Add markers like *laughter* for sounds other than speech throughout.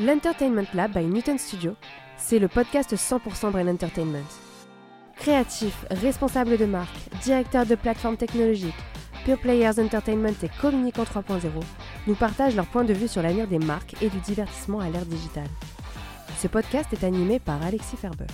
L'Entertainment Lab by Newton Studio, c'est le podcast 100% Brain Entertainment. Créatifs, responsables de marque, directeurs de plateformes technologiques, Pure Players Entertainment et Communicant 3.0 nous partagent leur point de vue sur l'avenir des marques et du divertissement à l'ère digitale. Ce podcast est animé par Alexis Ferber.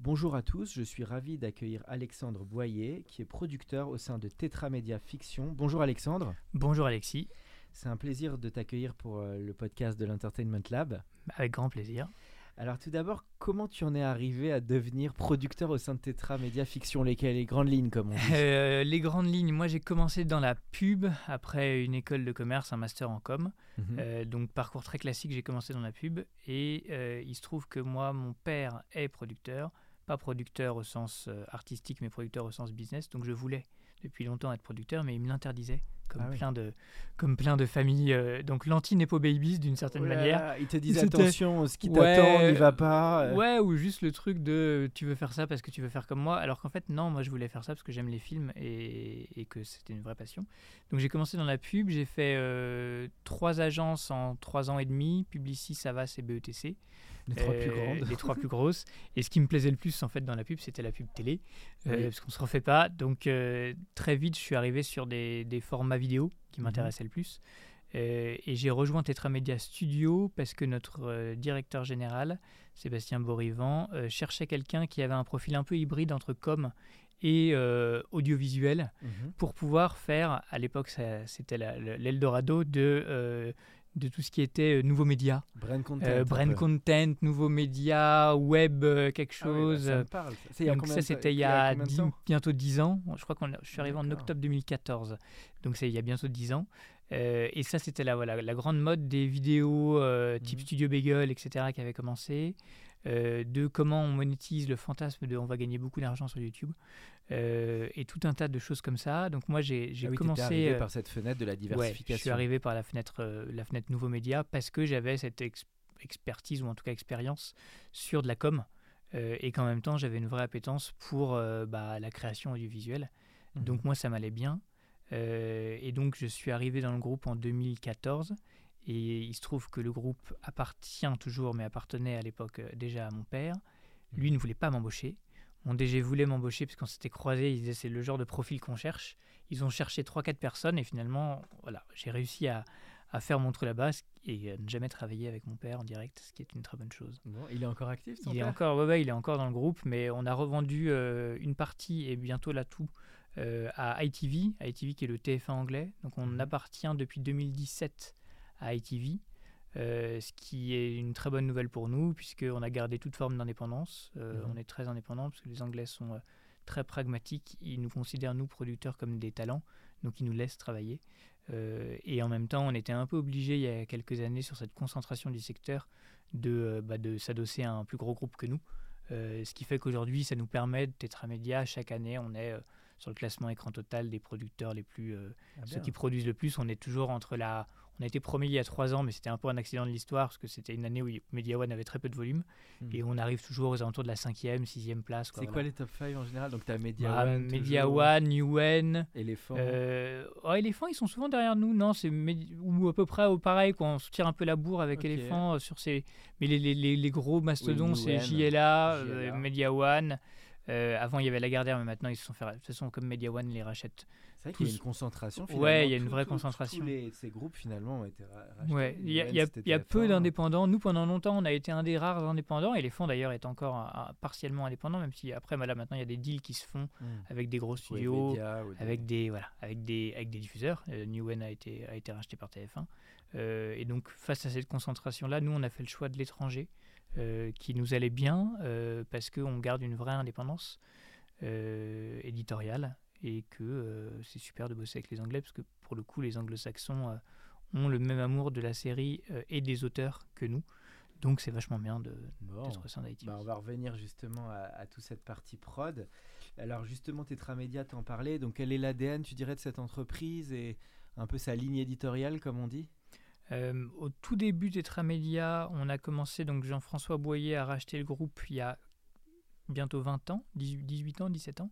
Bonjour à tous, je suis ravi d'accueillir Alexandre Boyer, qui est producteur au sein de Tetramedia Fiction. Bonjour Alexandre. Bonjour Alexis, C'est un plaisir de t'accueillir pour euh, le podcast de l'Entertainment Lab. avec grand plaisir. Alors tout d'abord, comment tu en es arrivé à devenir producteur au sein de Tetramedia Fiction? Lesquelles les grandes lignes comme on dit Euh, les grandes lignes, moi j'ai commencé dans la pub après une école de commerce, un master en com. Mhm. Euh, donc parcours très classique, j'ai commencé dans la pub et euh, il se trouve que moi, mon père est producteur, pas producteur au sens euh, artistique, mais producteur au sens business. Donc je voulais depuis longtemps être producteur, mais il me l'interdisait. Comme, Ah oui. plein de, comme plein de familles. euh, donc l'anti-Nepo Babies d'une certaine manière. il te disait attention, ce qui Ouais, t'attend n'y va pas. euh. Ouais, ou juste le truc de tu veux faire ça parce que tu veux faire comme moi, alors qu'en fait, non, moi je voulais faire ça parce que j'aime les films et, et que c'était une vraie passion. Donc j'ai commencé dans la pub, j'ai fait euh, trois agences en trois ans et demi Publicis, Savas et BETC. Les trois plus Euh, grandes. Les trois plus grosses. Et ce qui me plaisait le plus en fait dans la pub, c'était la pub télé, euh, Oui. parce qu'on se refait pas. Donc euh, très vite, je suis arrivé sur des, des formats vidéo qui m'intéressaient le plus. Euh, et j'ai rejoint Tetramedia Studio parce que notre euh, directeur général, Sébastien Borivan, euh, cherchait quelqu'un qui avait un profil un peu hybride entre com et audiovisuel Mhm. pour pouvoir faire, à l'époque c'était l'Eldorado de, de tout ce qui était euh, nouveaux médias, Brain content. euh, brand content, nouveaux médias, web, euh, quelque Ah ouais, bah, chose. ça me parle. Ça, Donc ça c'était il y a dix- bientôt 10 ans. Je crois a- je suis arrivé en octobre 2014. Donc c'est il y a bientôt 10 ans. Euh, et ça c'était la, voilà, la grande mode des vidéos euh, type Mhm. Studio Bagel, etc. qui avait commencé. Euh, de comment on monétise le fantasme de on va gagner beaucoup d'argent sur YouTube. Euh, et tout un tas de choses comme ça. Donc moi j'ai Ah oui, commencé... arrivé euh, par cette fenêtre de la Ouais, diversification. je suis arrivé par la fenêtre, euh, la fenêtre Nouveaux Médias parce que j'avais cette ex- expertise ou en tout cas expérience sur de la com et qu'en même temps j'avais une vraie appétence pour bah, la création audiovisuelle. Mhm. Donc moi ça m'allait bien. Et donc je suis arrivé dans le groupe en 2014 et il se trouve que le groupe appartient toujours mais appartenait à l'époque déjà à mon père. Lui ne voulait pas m'embaucher. Mon DG voulait m'embaucher parce qu'on s'était croisés, il disait c'est le genre de profil qu'on cherche. Ils ont cherché 3-4 personnes et finalement, voilà, j'ai réussi à, à faire mon trou là-bas et à ne jamais travailler avec mon père en direct, ce qui est une très bonne chose. Bon, il est encore actif, Il est, encore, ouais, ouais, il est encore dans le groupe, mais on a revendu euh, une partie et bientôt là tout euh, à ITV, ITV qui est le TF1 anglais. Donc on Mhm. appartient depuis 2017 à ITV, euh, ce qui est une très bonne nouvelle pour nous puisqu'on a gardé toute forme d'indépendance. Euh, Mhm. On est très indépendant parce que les Anglais sont euh, très pragmatiques. Ils nous considèrent, nous, producteurs, comme des talents, donc ils nous laissent travailler. Et en même temps, on était un peu obligé il y a quelques années sur cette concentration du secteur de, bah, de s'adosser à un plus gros groupe que nous. Ce qui fait qu'aujourd'hui, ça nous permet, de Tetramedia, chaque année, on est sur le classement écran total des producteurs les plus, Ah, ceux qui produisent le plus. On est toujours entre la. On a été premier il y a trois ans, mais c'était un peu un accident de l'histoire parce que c'était une année où Media One avait très peu de volume Hmm. et on arrive toujours aux alentours de la cinquième, sixième place. C'est quoi les top 5 en général? Donc, tu as Media Bah, One, Media toujours, One, UN. Elephant. Euh, oh, Elephant, ils sont souvent derrière nous, non C'est Medi- ou à peu près au pareil, quoi. On se tire un peu la bourre avec Ok. Elephant euh, sur ces. Mais les, les, les, les gros mastodons, c'est JLA, euh, JLA. Media One. Euh, avant, il y avait Lagardère, mais maintenant, ils se sont fait. De toute façon, comme Media One les rachète. C'est vrai qu'il y a une concentration. Ouais, il y a une vraie tout- concentration. Tous les, ces groupes, finalement, ont été ra- rachetés. Ouais, il y a, y y peu TF1. d'indépendants. Nous, pendant longtemps, on a été un des rares indépendants, et les fonds d'ailleurs est encore un- un- partiellement indépendant, même si après, voilà, maintenant, il y a des deals qui se font Hmm. avec des gros studios. Des- avec des voilà avec des avec des diffuseurs euh, Newen a été a été racheté par TF1 Euh, et donc face à cette concentration là nous on a fait le choix de l'étranger euh, qui nous allait bien euh, parce qu'on garde une vraie indépendance euh, éditoriale et que euh, c'est super de bosser avec les Anglais parce que pour le coup les Anglo-Saxons euh, ont le même amour de la série et des auteurs que nous. Donc c'est vachement bien de d'être au sein. Bah, on va revenir justement à, toute cette partie prod. Alors justement, Tetramedia t'en parlait. Donc quel est l'ADN, tu dirais, de cette entreprise et un peu sa ligne éditoriale, comme on dit? Euh, au tout début Tetramedia, on a commencé, donc Jean-François Boyer a racheté le groupe il y a bientôt 20 ans, 18, ans, 17 ans.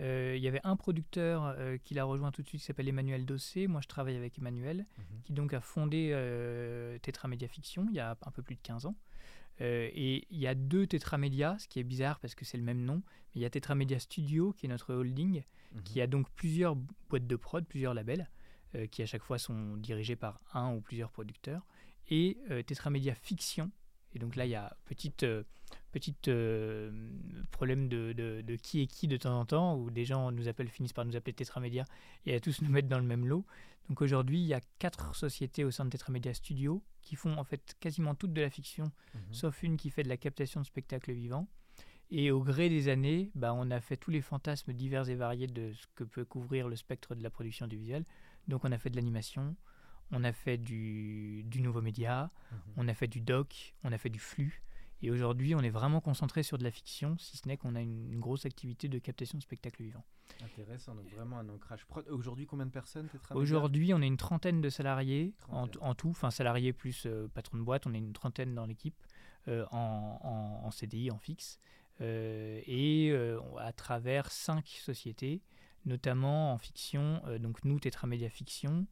Euh, il y avait un producteur euh, qui l'a rejoint tout de suite qui s'appelle Emmanuel Dossé. Moi, je travaille avec Emmanuel, mhm. qui donc a fondé euh, Tetramedia Fiction il y a un peu plus de 15 ans. et il y a deux Tetramedia, ce qui est bizarre parce que c'est le même nom. il y a Tetramedia Studio, qui est notre holding, mhm. qui a donc plusieurs boîtes de prod, plusieurs labels, qui à chaque fois sont dirigés par un ou plusieurs producteurs. Et Tetramedia Fiction, et donc là, il y a petite, euh, petite euh, problème de, de, qui est qui de temps en temps, où des gens nous appellent, finissent par nous appeler Tetramedia et à tous *laughs* nous mettre dans le même lot. Donc aujourd'hui, il y a quatre sociétés au sein de Tetramedia Studio qui font en fait quasiment toutes de la fiction, mhm. sauf une qui fait de la captation de spectacles vivants. Et au gré des années, bah, on a fait tous les fantasmes divers et variés de ce que peut couvrir le spectre de la production du visuel. Donc on a fait de l'animation, on a fait du, nouveau média, mhm. on a fait du doc, on a fait du flux. Et aujourd'hui, on est vraiment concentré sur de la fiction, si ce n'est qu'on a une, grosse activité de captation de spectacles vivants. Intéressant, donc vraiment un ancrage. Aujourd'hui, combien de personnes Aujourd'hui, on est une trentaine de salariés en, tout, enfin salariés plus euh, patron de boîte, on est une trentaine dans l'équipe euh, en, CDI, en fixe, euh, et à travers cinq sociétés, notamment en fiction, donc nous, Tetramedia Fiction,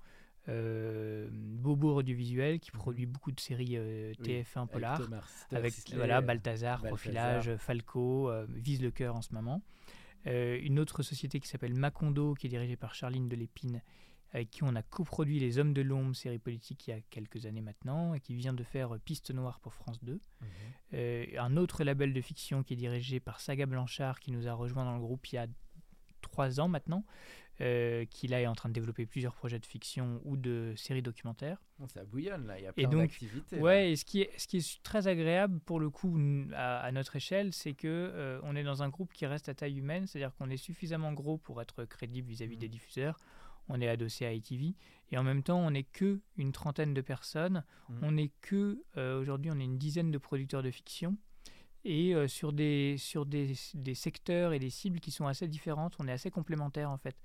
euh, Bobo Audiovisuel qui produit beaucoup de séries euh, TF1 polar avec, voilà Balthazar, Profilage, Falco, euh, Vise le cœur en ce moment. une autre société qui s'appelle Macondo qui est dirigée par Charline Delépine avec qui on a coproduit Les Hommes de l'Ombre, série politique il y a quelques années maintenant, et qui vient de faire Piste Noire pour France 2. Mhm. un autre label de fiction qui est dirigé par Saga Blanchard, qui nous a rejoint dans le groupe il y a trois ans maintenant, euh, qui là est en train de développer plusieurs projets de fiction ou de séries documentaires. ça bouillonne là, il y a plein d'activités. Ouais, et ce qui, est, ce qui est très agréable pour le coup à, notre échelle, c'est que euh, on est dans un groupe qui reste à taille humaine, c'est-à-dire qu'on est suffisamment gros pour être crédible vis-à-vis des mmh. diffuseurs. On est adossé à ITV et en même temps on n'est que une trentaine de personnes. Mmh. On n'est que euh, aujourd'hui on est une dizaine de producteurs de fiction et sur, des, sur des, des, secteurs et des cibles qui sont assez différentes. On est assez complémentaires en fait.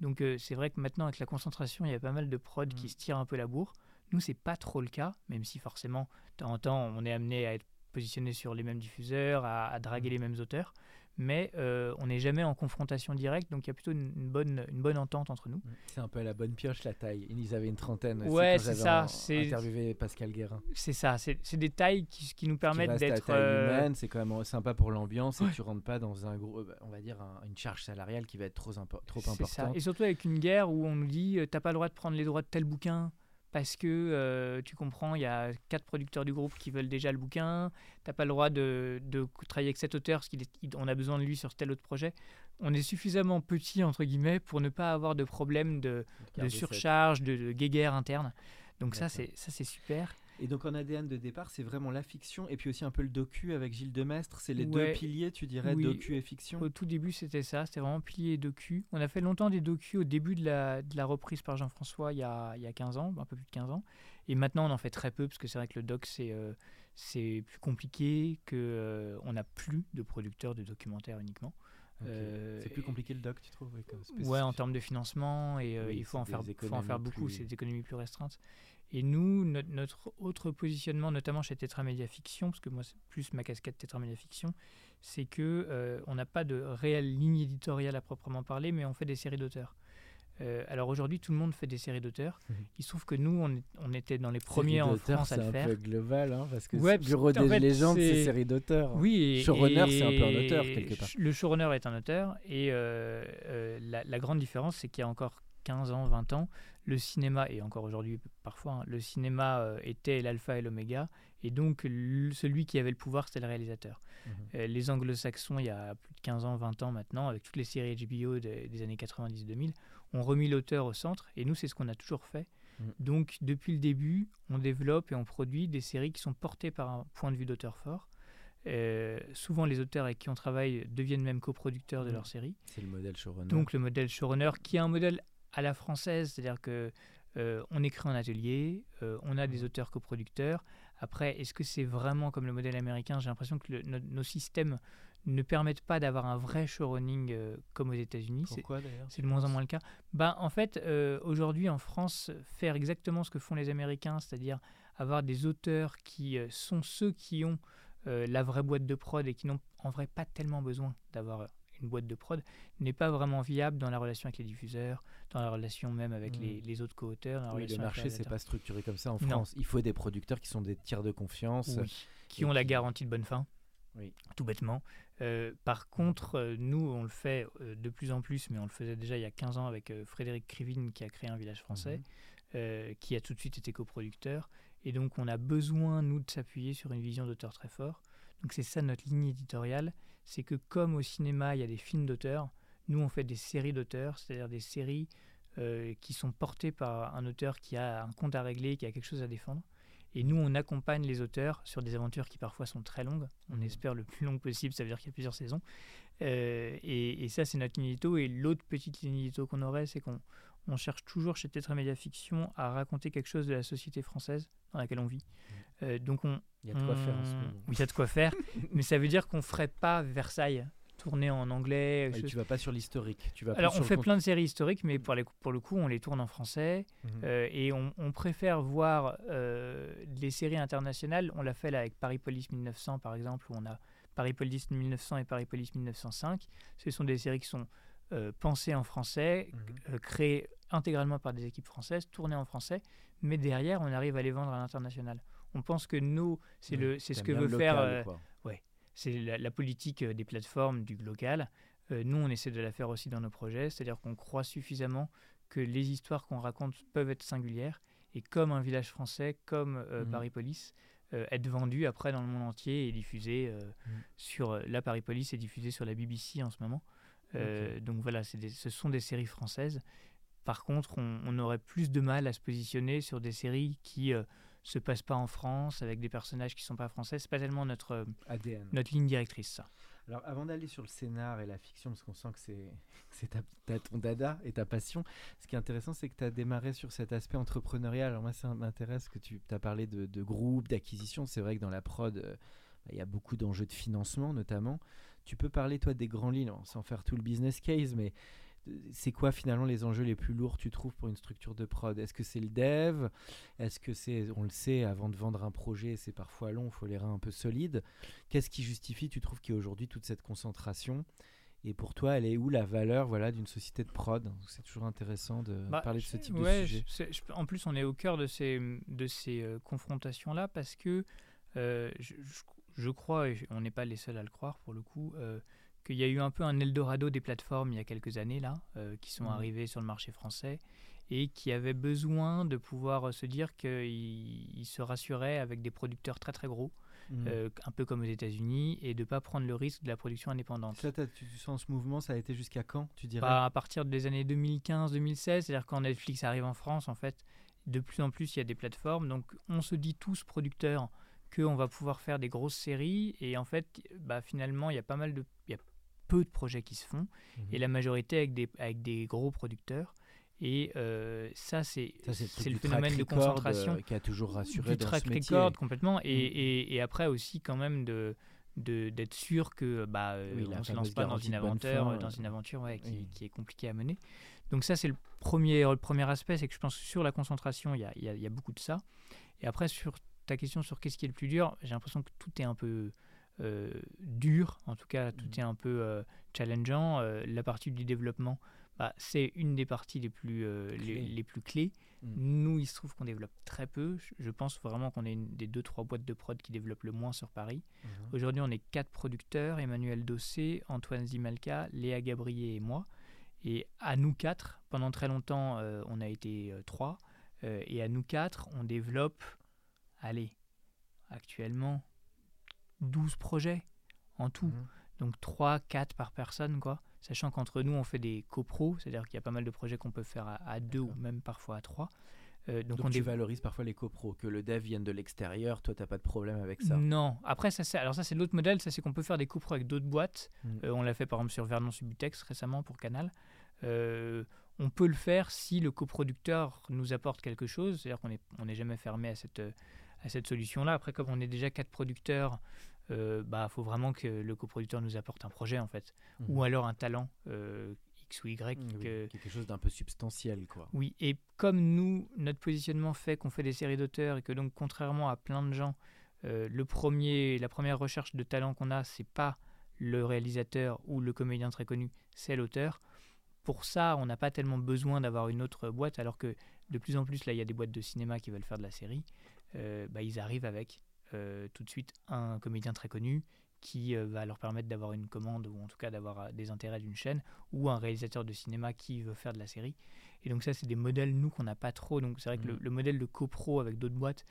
Donc euh, c'est vrai que maintenant avec la concentration, il y a pas mal de prods qui mm. se tirent un peu la bourre. Nous, c'est pas trop le cas, même si forcément, de temps en temps, on est amené à être positionné sur les mêmes diffuseurs, à, draguer mm. les mêmes auteurs mais euh, on n'est jamais en confrontation directe, donc il y a plutôt une, bonne, une bonne entente entre nous. C'est un peu à la bonne pioche la taille. Ils avaient une trentaine. Ouais, c'est ça. C'est interviewé Pascal Guérin. C'est ça. C'est des tailles qui, qui nous permettent d'être. Euh... c'est quand même sympa pour l'ambiance et tu rentres pas dans un gros, euh, on va dire une charge salariale qui va être trop, trop importante. Ça. Et surtout avec une guerre où on nous dit euh, t'as pas le droit de prendre les droits de tel bouquin parce que euh, tu comprends, il y a quatre producteurs du groupe qui veulent déjà le bouquin, tu n'as pas le droit de, travailler avec cet auteur parce qu'on a besoin de lui sur tel autre projet. On est suffisamment petit, entre guillemets, pour ne pas avoir de problème de, surcharge, de, de guéguerre interne. Donc ça, c'est super. Et donc en ADN de départ, c'est vraiment la fiction et puis aussi un peu le docu avec Gilles Demestre. C'est les deux piliers, tu dirais, docu et fiction? Au tout début, c'était ça. C'était vraiment pilier et docu. On a fait longtemps des docus au début de la, de la reprise par Jean-François il, y a, il y a 15 ans, un peu plus de 15 ans. Et maintenant, on en fait très peu parce que c'est vrai que le doc, c'est euh, c'est plus compliqué, qu'on euh, on n'a plus de producteurs de documentaires uniquement. Euh, c'est plus compliqué le doc, tu trouves Ouais, en termes de financement, et il faut en, faire, faut en faire beaucoup, c'est des économies plus restreintes. Et nous, notre, autre positionnement, notamment chez Tetramedia Fiction, parce que moi c'est plus ma casquette Tetramedia Fiction, c'est que euh, on n'a pas de réelle ligne éditoriale à proprement parler, mais on fait des séries d'auteurs. Euh, alors aujourd'hui, tout le monde fait des séries d'auteurs. Mhm. Il se trouve que nous, on, on était dans les premiers en France à le faire. C'est un peu global, hein, parce que ouais, Bureau des légendes, c'est série d'auteurs. Oui, et, showrunner, c'est un peu un auteur quelque part. Le showrunner est un auteur, et euh, la, la, grande différence, c'est qu'il y a encore 15 ans, 20 ans, le cinéma, et encore aujourd'hui parfois, hein, le cinéma euh, était l'alpha et l'oméga, et donc celui qui avait le pouvoir, c'était le réalisateur. Mhm. Euh, les anglo-saxons, il y a plus de 15 ans, 20 ans maintenant, avec toutes les séries HBO des années 90-2000, ont remis l'auteur au centre, et nous, c'est ce qu'on a toujours fait. Mhm. Donc, depuis le début, on développe et on produit des séries qui sont portées par un point de vue d'auteur fort. Euh, souvent, les auteurs avec qui on travaille deviennent même coproducteurs de mhm. leur série. C'est le modèle showrunner. Donc, le modèle showrunner, qui est un modèle à la française, c'est-à-dire que on écrit en atelier, on a des auteurs coproducteurs. Après, est-ce que c'est vraiment comme le modèle américain? J'ai l'impression que nos systèmes ne permettent pas d'avoir un vrai showrunning euh, comme aux États-Unis. Pourquoi d'ailleurs? C'est de moins en moins le cas. Ben, en fait, euh, aujourd'hui en France, faire exactement ce que font les Américains, c'est-à-dire avoir des auteurs qui euh, sont ceux qui ont la vraie boîte de prod et qui n'ont en vrai pas tellement besoin d'avoir une boîte de prod, n'est pas vraiment viable dans la relation avec les diffuseurs, dans la relation même avec les, hmm. autres co-auteurs. Oui, le marché, c'est pas structuré comme ça en France. Il faut des producteurs qui sont des tiers de confiance. Qui ont la garantie de bonne fin. Oui. Tout bêtement. Euh, par contre, euh, nous, on le fait euh, de plus en plus, mais on le faisait déjà il y a 15 ans avec Frédéric Krivine qui a créé un village français, mhm. qui a tout de suite été coproducteur. Et donc, on a besoin, nous, de s'appuyer sur une vision d'auteur très fort. Donc, c'est ça notre ligne éditoriale c'est que, comme au cinéma, il y a des films d'auteurs, nous, on fait des séries d'auteurs, c'est-à-dire des séries qui sont portées par un auteur qui a un compte à régler, qui a quelque chose à défendre. Et nous, on accompagne les auteurs sur des aventures qui parfois sont très longues. On espère le plus long possible, ça veut dire qu'il y a plusieurs saisons. Euh, et, ça, c'est notre ligne Et l'autre petite ligne qu'on aurait, c'est qu'on on cherche toujours chez Tetra Media Fiction à raconter quelque chose de la société française dans laquelle on vit. Mmh. Euh, donc on, il y a de quoi faire en ce moment. Oui, il y a de quoi faire, *laughs* mais ça veut dire qu'on ferait pas Versailles tourner en anglais. Et tu vas pas sur l'historique. Tu vas Alors on fait plein de séries historiques, mais pour, les, pour, le coup, on les tourne en français mhm. euh, et on, préfère voir euh, les séries internationales. On l'a fait là avec Paris Police 1900 par exemple, où on a Paris Police 1900 et Paris Police 1905. Ce sont des séries qui sont euh, pensées en français, mhm. créées intégralement par des équipes françaises, tournées en français, mais derrière on arrive à les vendre à l'international. On pense que nous, c'est le, c'est ce que veut faire. ouais, c'est la, politique euh, des plateformes du local. Euh, nous, on essaie de la faire aussi dans nos projets, c'est-à-dire qu'on croit suffisamment que les histoires qu'on raconte peuvent être singulières et comme un village français, comme euh, mhm. Paris Police, être vendues après dans le monde entier et diffusées mhm. sur la Paris Police est diffusée sur la BBC en ce moment. Donc voilà, ce sont des séries françaises. Par contre, on, on, aurait plus de mal à se positionner sur des séries qui se passe pas en France avec des personnages qui sont pas français. C'est pas tellement notre euh, ADN, notre ligne directrice. Ça. Alors avant d'aller sur le scénar et la fiction, parce qu'on sent que c'est *laughs* c'est ta, ton dada et ta passion, ce qui est intéressant, c'est que tu as démarré sur cet aspect entrepreneurial. Alors moi, ça m'intéresse que tu as parlé de, de groupe, d'acquisition. C'est vrai que dans la prod, euh, bah, il y a beaucoup d'enjeux de financement notamment. Tu peux parler toi des grands lignes, sans faire tout le business case, mais c'est quoi finalement les enjeux les plus lourds tu trouves pour une structure de prod? Est-ce que c'est le dev? Est-ce que c'est, on le sait, avant de vendre un projet, c'est parfois long, il faut les reins un peu solides? Qu'est-ce qui justifie, tu trouves, qu'il y a aujourd'hui toute cette concentration? Et pour toi, elle est où la valeur voilà, d'une société de prod? C'est toujours intéressant de bah, parler de ce type de sujet. en plus, on est au cœur de ces, de ces euh, confrontations-là parce que euh, je, crois, et on n'est pas les seuls à le croire pour le coup, euh, qu'il y a eu un peu un Eldorado des plateformes il y a quelques années là, euh, qui sont mmh. arrivées sur le marché français et qui avaient besoin de pouvoir se dire qu'ils se rassuraient avec des producteurs très très gros, mmh. euh, un peu comme aux États-Unis, et de ne pas prendre le risque de la production indépendante. Ça, tu sens ce mouvement, ça a été jusqu'à quand, tu dirais? Bah, À partir des années 2015-2016, c'est-à-dire quand Netflix arrive en France, en fait, de plus en plus il y a des plateformes, donc on se dit tous producteurs qu'on va pouvoir faire des grosses séries, et en fait, bah, finalement, il y a pas mal de... Y a peu de projets qui se font, mhm. et la majorité avec des, avec des gros producteurs. Et euh, ça, c'est le, phénomène de concentration euh, qui a toujours rassuré du track record complètement. Et, mhm. et, et, après aussi, quand même, de d'être sûr que bah euh, on se lance pas dans une aventure dans une aventure ouais, qui, qui, est compliquée à mener donc ça c'est le premier le premier aspect c'est que je pense que sur la concentration il y a, y a, beaucoup de ça et après sur ta question sur qu'est-ce qui est le plus dur j'ai l'impression que tout est un peu dur, en tout cas tout mm. est un peu euh, challengeant. Euh, la partie du développement, bah, c'est une des parties les plus, les, plus clés. Mm. Nous, il se trouve qu'on développe très peu. Je pense vraiment qu'on est une des deux, trois boîtes de prod qui développent le moins sur Paris. Mm-hmm. Aujourd'hui, on est quatre producteurs, Emmanuel Dossé, Antoine Zimalka, Léa Gabriel et moi. Et à nous quatre, pendant très longtemps, on a été trois. et à nous quatre, on développe, allez, actuellement, 12 projets en tout. Mhm. Donc 3, 4 par personne, quoi. Sachant qu'entre nous, on fait des copros, c'est-à-dire qu'il y a pas mal de projets qu'on peut faire à, deux ou même parfois à trois. Euh, donc, on tu valorises parfois les copros, que le dev vienne de l'extérieur, toi tu n'as pas de problème avec ça? Non, après ça c'est, alors ça c'est l'autre modèle, ça c'est qu'on peut faire des copros avec d'autres boîtes. Mhm. Euh, on l'a fait par exemple sur Vernon Subutex récemment pour Canal. Euh, on peut le faire si le coproducteur nous apporte quelque chose, c'est-à-dire qu'on n'est on n'est jamais fermé à cette, à cette solution-là. Après, comme on est déjà quatre producteurs, il euh, bah, faut vraiment que le coproducteur nous apporte un projet, en fait, ou Mhm. alors un talent euh, X ou Y. Oui, quelque chose d'un peu substantiel, quoi. oui, et comme nous, notre positionnement fait qu'on fait des séries d'auteurs et que donc contrairement à plein de gens, euh, le premier, la première recherche de talent qu'on a, c'est pas le réalisateur ou le comédien très connu, c'est l'auteur. Pour ça, on n'a pas tellement besoin d'avoir une autre boîte, alors que de plus en plus, là, il y a des boîtes de cinéma qui veulent faire de la série. Euh, bah, ils arrivent avec euh, tout de suite un comédien très connu qui euh, va leur permettre d'avoir une commande ou en tout cas d'avoir des intérêts d'une chaîne ou un réalisateur de cinéma qui veut faire de la série. Et donc ça, c'est des modèles, nous, qu'on n'a pas trop. Donc c'est vrai que le, Mhm. le modèle de copro avec d'autres boîtes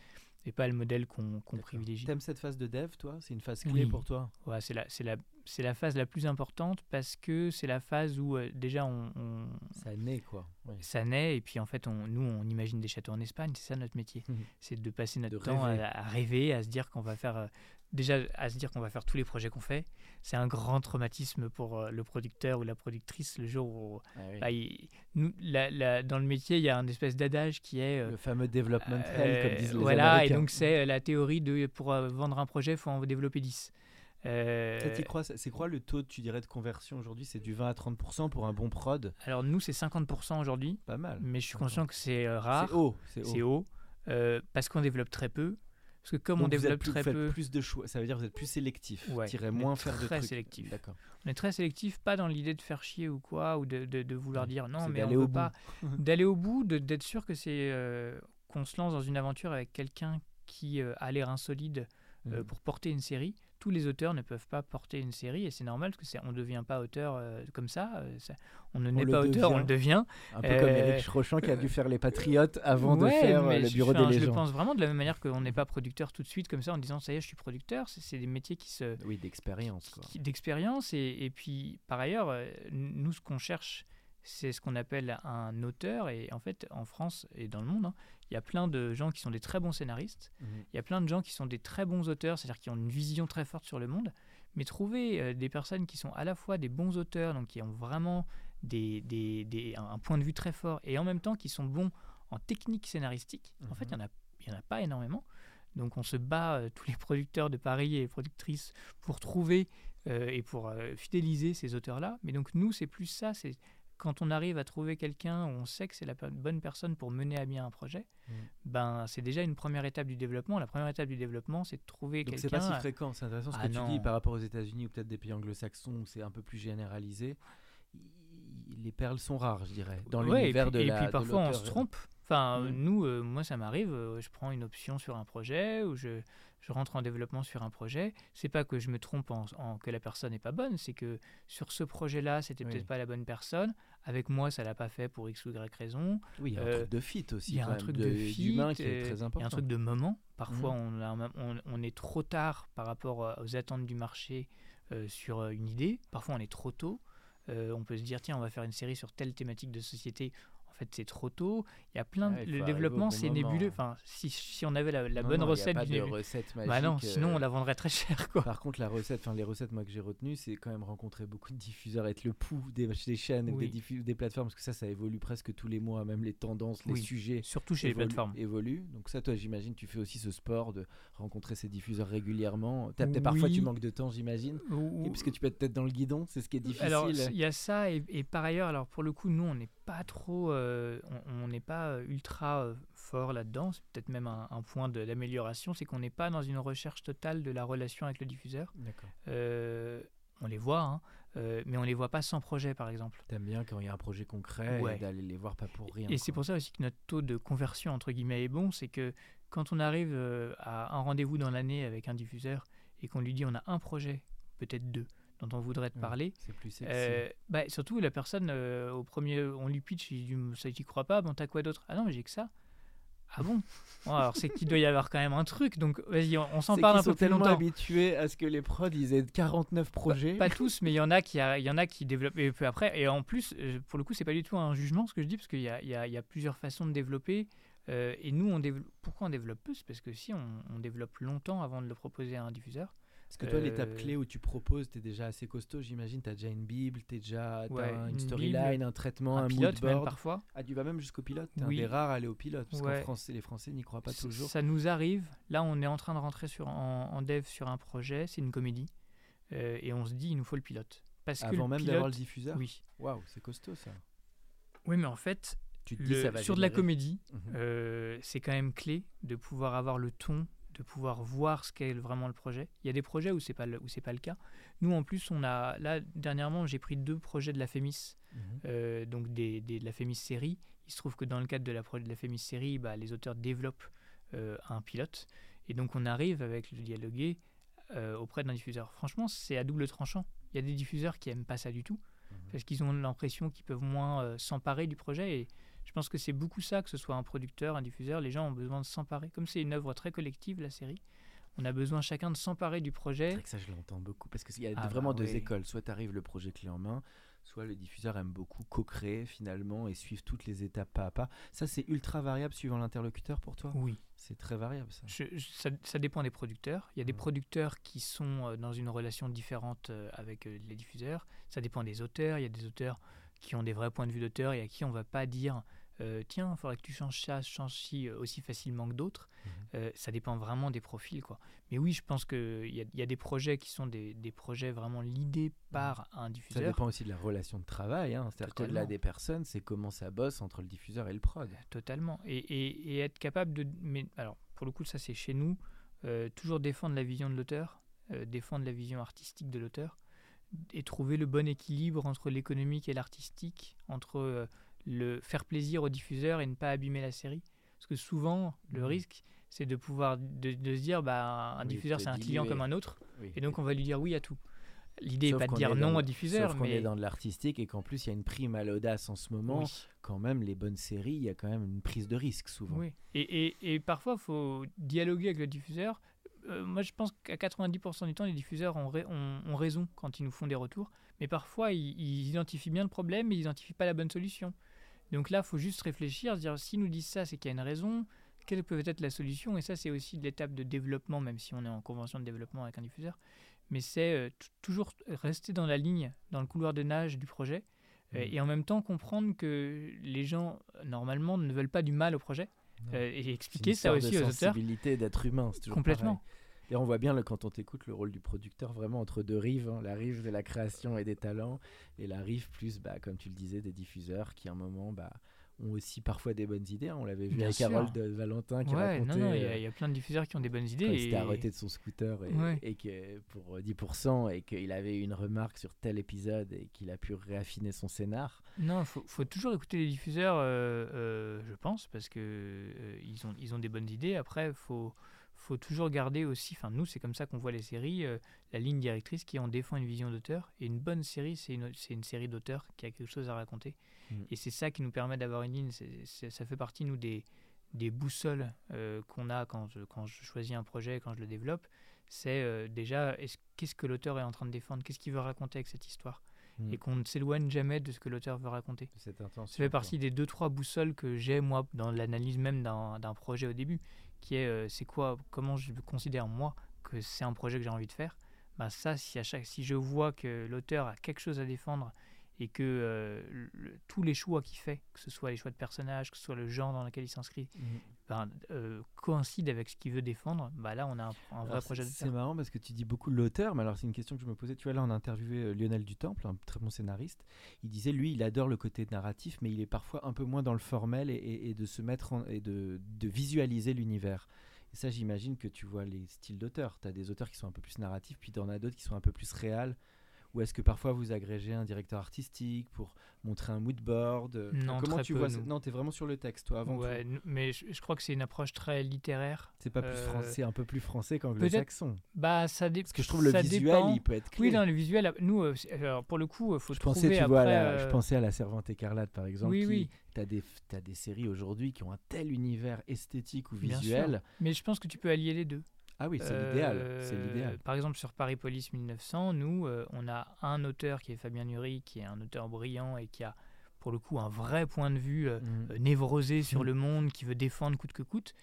n'est pas le modèle qu'on D'accord. privilégie. T'aimes cette phase de dev, toi? C'est une phase clé Oui. pour toi? Ouais, c'est la, la, la phase la plus importante parce que c'est la phase où euh, déjà on, on- Ça naît, quoi. Ça naît et puis en fait on, nous on imagine des châteaux en Espagne, c'est ça notre métier. Mhm. C'est de passer notre De temps à, rêver. à rêver, à se dire qu'on va faire euh, déjà à se dire qu'on va faire tous les projets qu'on fait. C'est un grand traumatisme pour euh, le producteur ou la productrice le jour où Ah oui. bah, il- nous, la- la- dans le métier il y a un espèce d'adage qui est euh, Le fameux development hell, comme euh, disent les voilà, Américains. et donc c'est la théorie de pour vendre un projet, il faut en développer 10. Euh, Toi, t'y crois, c'est quoi le taux, tu dirais, de conversion aujourd'hui? C'est du 20 à 30% pour un bon prod? Alors nous, c'est 50% aujourd'hui, Pas mal. mais je suis conscient que c'est euh, rare, C'est haut. C'est c'est haut. haut, euh, parce qu'on développe très peu. Parce que comme on Donc vous êtes développe plus- très vous peu, plus de choix. Ça veut dire que vous êtes plus sélectif. Ouais, Tirez moins faire de très trucs. sélectif. D'accord. on est très sélectif, pas dans l'idée de faire chier ou quoi, ou de, de- de vouloir Ouais, dire non, mais on au pas. *laughs* D'aller au bout, d'être sûr que c'est euh, qu'on se lance dans une aventure avec quelqu'un qui euh, a l'air insolide euh, Mhm. pour porter une série. Tous les auteurs ne peuvent pas porter une série et c'est normal parce que on ne devient pas auteur euh, comme ça. euh, ça- on ne On naît pas auteur, on le devient. Un peu comme Euh, Eric Rochant qui a dû faire Les Patriotes avant de faire euh, le je- Bureau enfin, des Je le légendes. pense vraiment de la même manière qu'on n'est pas producteur tout de suite comme ça en disant ça y est, je suis producteur. C'est des métiers qui se Oui, d'expérience. d'expérience et, et puis par ailleurs, euh, nous ce qu'on cherche, c'est ce qu'on appelle un auteur et en fait en France et dans le monde, hein, il y a plein de gens qui sont des très bons scénaristes. Mhm. Il y a plein de gens qui sont des très bons auteurs, c'est-à-dire qui ont une vision très forte sur le monde, mais trouver euh, des personnes qui sont à la fois des bons auteurs, donc qui ont vraiment des, des- des- un point de vue très fort, et en même temps qui sont bons en technique scénaristique, en fait, il Mhm. n'y en, a- y en a pas énormément. Donc on se bat, euh, tous les producteurs de Paris et les productrices, pour trouver euh, et pour euh, fidéliser ces auteurs-là. Mais donc nous, c'est plus ça, c'est quand on arrive à trouver quelqu'un où on sait que c'est la bonne personne pour mener à bien un projet, Mhm. ben c'est déjà une première étape du développement. La première étape du développement, c'est de trouver Donc c'est quelqu'un. pas si fréquent, c'est intéressant ce Ah que tu dis par rapport aux États-Unis ou peut-être des pays anglo-saxons où c'est un peu plus généralisé. Les perles sont rares, je dirais, dans Ouais, l'univers et puis, de et la. puis de parfois on se trompe. Enfin, Mm. nous, euh, moi ça m'arrive, euh, je prends une option sur un projet ou je, je rentre en développement sur un projet. C'est pas que je me trompe en, en- que la personne n'est pas bonne, c'est que sur ce projet-là, c'était Oui. peut-être pas la bonne personne. Avec moi, ça l'a pas fait pour X ou Y raison. Oui, il y a un Euh, truc de fit aussi. Il y a un même, truc de- de fit, qui est euh, très il y a important. un truc de moment. Parfois, Mhm. on, a un- on, on est trop tard par rapport euh, aux attentes du marché euh, sur euh, une idée. Parfois, on est trop tôt. Euh, on peut se dire, tiens, on va faire une série sur telle thématique de société. Fait, c'est trop tôt. Il y a plein Ouais, de... Le développement, c'est bon nébuleux. Enfin, si, si on avait la, la Non, bonne non, y a recette pas du de recette magique. Bah non, sinon euh, on la vendrait très cher, quoi. Par contre, la recette, enfin les recettes moi que j'ai retenues, c'est quand même rencontrer beaucoup de diffuseurs, être le pouls des, des chaînes, Oui. des, diffu- des plateformes, parce que ça, ça évolue presque tous les mois, même les tendances, les Oui. sujets Surtout chez les plateformes. évoluent. Donc ça, toi, j'imagine, tu fais aussi ce sport de rencontrer ces diffuseurs régulièrement. T'as peut-être parfois tu Oui. manques de temps, j'imagine, Ou- parce que tu peux être peut-être dans le guidon, c'est ce qui est difficile. Alors, il y a ça, et, et par ailleurs, alors pour le coup, nous, on n'est pas trop, euh, on on n'est pas euh, ultra euh, fort là-dedans. C'est peut-être même un, un point d'amélioration, c'est qu'on n'est pas dans une recherche totale de la relation avec le diffuseur. Euh, on les voit, hein, euh, mais on les voit pas sans projet, par exemple. T'aimes bien quand il y a un projet concret Ouais. et d'aller les voir pas pour rien. Et c'est pour ça aussi que notre taux de conversion, entre guillemets, est bon. C'est que quand on arrive euh, à un rendez-vous dans l'année avec un diffuseur et qu'on lui dit on a un projet, peut-être deux, dont on voudrait te Ouais, parler, C'est plus sexy. euh, bah, surtout la personne, euh, au premier, on lui pitch, il dit ça t'y crois pas, bon t'as quoi d'autre? Ah non, mais j'ai que ça. Ah bon? Bon, Alors c'est qu'il doit y avoir quand même un truc, donc vas-y, on, on s'en parle un peu sont plus tellement longtemps. habitués à ce que les prods ils aient 49 projets. Pas *laughs* tous, mais il y en a qui, a- y en a qui développent et peu après. Et en plus, euh, pour le coup, c'est pas du tout un jugement ce que je dis, parce qu'il y a, y a- il y a plusieurs façons de développer. euh, et nous, on développe, pourquoi on développe peu? C'est parce que si on, on développe longtemps avant de le proposer à un diffuseur, Parce que toi, l'étape Euh, clé où tu proposes, tu es déjà assez costaud, j'imagine? Tu as déjà une Bible, tu déjà Ouais, une une storyline, un traitement, un, un mood pilote même parfois. Ah, tu vas même jusqu'au pilote. Un Oui. des rares à aller au pilote. Parce Ouais. qu'en français, les Français n'y croient pas toujours. Ça nous arrive. Là, on est en train de rentrer sur, en, en dev sur un projet, c'est une comédie. Euh, et on se dit, il nous faut le pilote. Parce Avant même pilote, d'avoir le diffuseur? Oui. Waouh, c'est costaud ça. Oui, mais en fait, Tu te dis, le- ça va sur de la comédie, Mhm. euh, c'est quand même clé de pouvoir avoir le ton, de pouvoir voir ce qu'est vraiment le projet. Il y a des projets où c'est pas le, où c'est pas le cas. Nous, en plus, on a là dernièrement, j'ai pris deux projets de la Fémis, Mhm. euh, donc des, des- de la Fémis série. Il se trouve que dans le cadre de la, de la Fémis série, bah, les auteurs développent euh, un pilote, et donc on arrive avec le dialogué euh, auprès d'un diffuseur. Franchement, c'est à double tranchant. Il y a des diffuseurs qui aiment pas ça du tout, Mhm. parce qu'ils ont l'impression qu'ils peuvent moins euh, s'emparer du projet. Et je pense que c'est beaucoup ça, que ce soit un producteur, un diffuseur, les gens ont besoin de s'emparer. Comme c'est une œuvre très collective, la série, on a besoin chacun de s'emparer du C'est projet. vrai que ça, je l'entends beaucoup. Parce qu'il y a Ah bah vraiment deux écoles. Soit tu arrives le projet clé en main, soit le diffuseur aime beaucoup co-créer finalement et suivre toutes les étapes pas à pas. Ça, c'est ultra variable suivant l'interlocuteur pour toi? Oui, C'est très variable ça. Je- je- ça, ça dépend des producteurs. Il y a des producteurs qui sont euh, dans une relation différente euh, avec euh, les diffuseurs. Ça dépend des auteurs. Il y a des auteurs qui ont des vrais points de vue d'auteur et à qui on va pas dire euh, tiens, il faudrait que tu changes ça, change ci euh, aussi facilement que d'autres. Mhm. Euh, ça dépend vraiment des profils. Quoi. Mais oui, je pense qu'il y, y a des projets qui sont des, des projets vraiment l'idée par un Ça diffuseur. dépend aussi de la relation de travail. Hein. C'est-à-dire qu'au-delà des personnes, c'est comment ça bosse entre le diffuseur et le prod. Totalement. Et, et- et être capable de. Mais alors, pour le coup, ça c'est chez nous. euh, toujours défendre la vision de l'auteur, défendre la vision artistique de l'auteur, et trouver le bon équilibre entre l'économique et l'artistique, entre euh, le faire plaisir au diffuseur et ne pas abîmer la série. Parce que souvent, le Mhm. risque, c'est de pouvoir de, de se dire, bah, un Oui, diffuseur c'est un client comme un autre, Oui. et donc on va lui dire oui à tout. L'idée n'est pas de qu'on dire non au diffuseur, Sauf qu'on mais est dans de l'artistique et qu'en plus, il y a une prime à l'audace en ce moment. oui. Quand même, les bonnes séries, il y a quand même une prise de risque souvent. Oui, et, et, et parfois, il faut dialoguer avec le diffuseur. Euh, moi, je pense qu'à 90% du temps, les diffuseurs ont, rai- ont- ont raison quand ils nous font des retours. Mais parfois, ils, ils identifient bien le problème, mais ils n'identifient pas la bonne solution. Donc là, il faut juste réfléchir, se dire, s'ils nous disent ça, c'est qu'il y a une raison. Quelle peut être la solution? Et ça, c'est aussi de l'étape de développement, même si on est en convention de développement avec un diffuseur. Mais c'est euh, toujours rester dans la ligne, dans le couloir de nage du projet, euh, Mhm. et en même temps comprendre que les gens, euh, normalement, ne veulent pas du mal au projet. Euh, et expliquer ça aussi de aux auteurs. d'être humain, c'est toujours Complètement. pareil. Et on voit bien le, quand on t'écoute le rôle du producteur vraiment entre deux rives, hein, la rive de la création et des talents, et la rive plus, bah, comme tu le disais, des diffuseurs qui à un moment bah, ont aussi parfois des bonnes idées. hein. On l'avait vu Bien avec. Harold de Valentin qui Ouais, racontait non, non, il y, euh, a- il y a plein de diffuseurs qui ont des bonnes idées. quand il s'était arrêté de son scooter et, Ouais. et que pour 10% et qu'il avait eu une remarque sur tel épisode et qu'il a pu réaffiner son scénar. Non, il faut, faut toujours écouter les diffuseurs, euh, euh, je pense, parce que euh, ils, ont, ils ont des bonnes idées. Après, il faut, faut toujours garder aussi, enfin nous, c'est comme ça qu'on voit les séries, euh, la ligne directrice qui est on défend une vision d'auteur. Et une bonne série, c'est une, série d'auteurs qui a quelque chose à raconter. Mm. Et c'est ça qui nous permet d'avoir une ligne. Ça fait partie, nous, des, des boussoles euh, qu'on a quand je, quand je choisis un projet, quand je le développe. C'est euh, déjà, est-ce- qu'est-ce que l'auteur est en train de défendre? Qu'est-ce qu'il veut raconter avec cette histoire? Mm. Et qu'on ne s'éloigne jamais de ce que l'auteur veut raconter. Ça fait partie des deux trois boussoles que j'ai moi dans l'analyse même d'un projet au début, qui est euh, c'est quoi, comment je considère moi que c'est un projet que j'ai envie de faire. Bah ça, si à chaque, si je vois que l'auteur a quelque chose à défendre et que euh, tous les choix qu'il fait, que ce soit les choix de personnages, que ce soit le genre dans lequel il s'inscrit, Mm. Ben, euh, coïncide avec ce qu'il veut défendre, bah là on a un, un vrai Alors, projet de C'est marrant parce que tu dis beaucoup l'auteur, mais alors c'est une question que je me posais. Tu vois, là, on a interviewé euh, Lionel Dutemple, un très bon scénariste. Il disait, lui, il adore le côté narratif, mais il est parfois un peu moins dans le formel et, et- et de se mettre en- et de, de visualiser l'univers. Et ça, j'imagine que tu vois les styles d'auteurs. Tu as des auteurs qui sont un peu plus narratifs, puis tu en as d'autres qui sont un peu plus réels. Ou est-ce que parfois vous agrégez un directeur artistique pour montrer un mood board euh, Non, Comment très tu peu, vois nous. ça Non, tu es vraiment sur le texte, toi, avant Ouais, tout. mais je, je crois que c'est une approche très littéraire. C'est pas plus Euh, français, un peu plus français qu'anglo-saxon. Bah ça dé- Parce que je trouve le ça visuel, dépend. il peut être clé. Oui, dans le visuel, nous, euh, c'est- alors, pour le coup, il faut je trouver pensais, tu après. vois, la- je pensais à la Servante écarlate, par exemple. Oui, qui, oui. T'as des, as des séries aujourd'hui qui ont un tel univers esthétique ou visuel. Mais je pense que tu peux allier les deux. Ah oui, c'est Euh, l'idéal. C'est l'idéal. Par exemple, sur Paris Police 1900, nous, euh, on a un auteur qui est Fabien Nury, qui est un auteur brillant et qui a, pour le coup, un vrai point de vue euh, euh, névrosé *laughs* sur le monde, qui veut défendre coûte que coûte.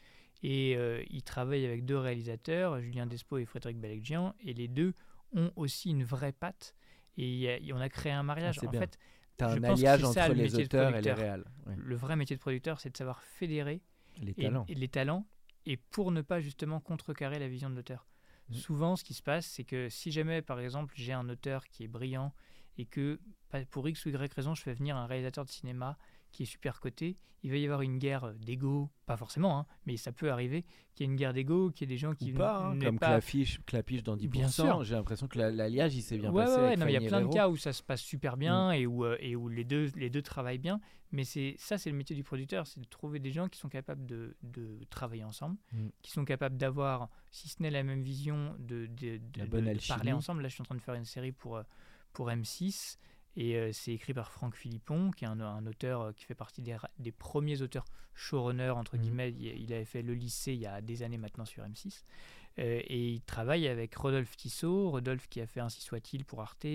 Et euh, il travaille avec deux réalisateurs, Julien Despo et Frédéric Balecgian, et les deux ont aussi une vraie patte. Et, on a créé un mariage. Ah, en fait, tu as un alliage entre les auteurs et les réals. Le vrai métier de producteur, c'est de savoir fédérer les talents. Et, les talents, et pour ne pas justement contrecarrer la vision de l'auteur. Mm. Souvent, ce qui se passe, c'est que si jamais, par exemple, j'ai un auteur qui est brillant et que pour X ou Y raison, je fais venir un réalisateur de cinéma qui est super coté, il va y avoir une guerre d'ego, pas forcément, hein, mais ça peut arriver qu'il y ait une guerre d'ego, qu'il y ait des gens qui Ou pas, hein, comme pas... Clapiche, dans 10%, bien sûr. j'ai l'impression que l'alliage il s'est bien passé. Ouais, il y a plein de cas où ça se passe super bien mm. et, où, euh, et où les deux, les deux travaillent bien, mais c'est ça c'est le métier du producteur, c'est de trouver des gens qui sont capables de, de travailler ensemble, mm. qui sont capables d'avoir, si ce n'est la même vision, de, de, de parler ensemble. Là je suis en train de faire une série pour, euh, pour M6. Et euh, c'est écrit par Franck Philippon, qui est un, auteur euh, qui fait partie des, des premiers auteurs showrunners, entre mmh. guillemets. Il, avait fait le lycée il y a des années maintenant sur M6. Euh, et il travaille avec Rodolphe Tissot, Rodolphe qui a fait Ainsi soit-il pour Arte,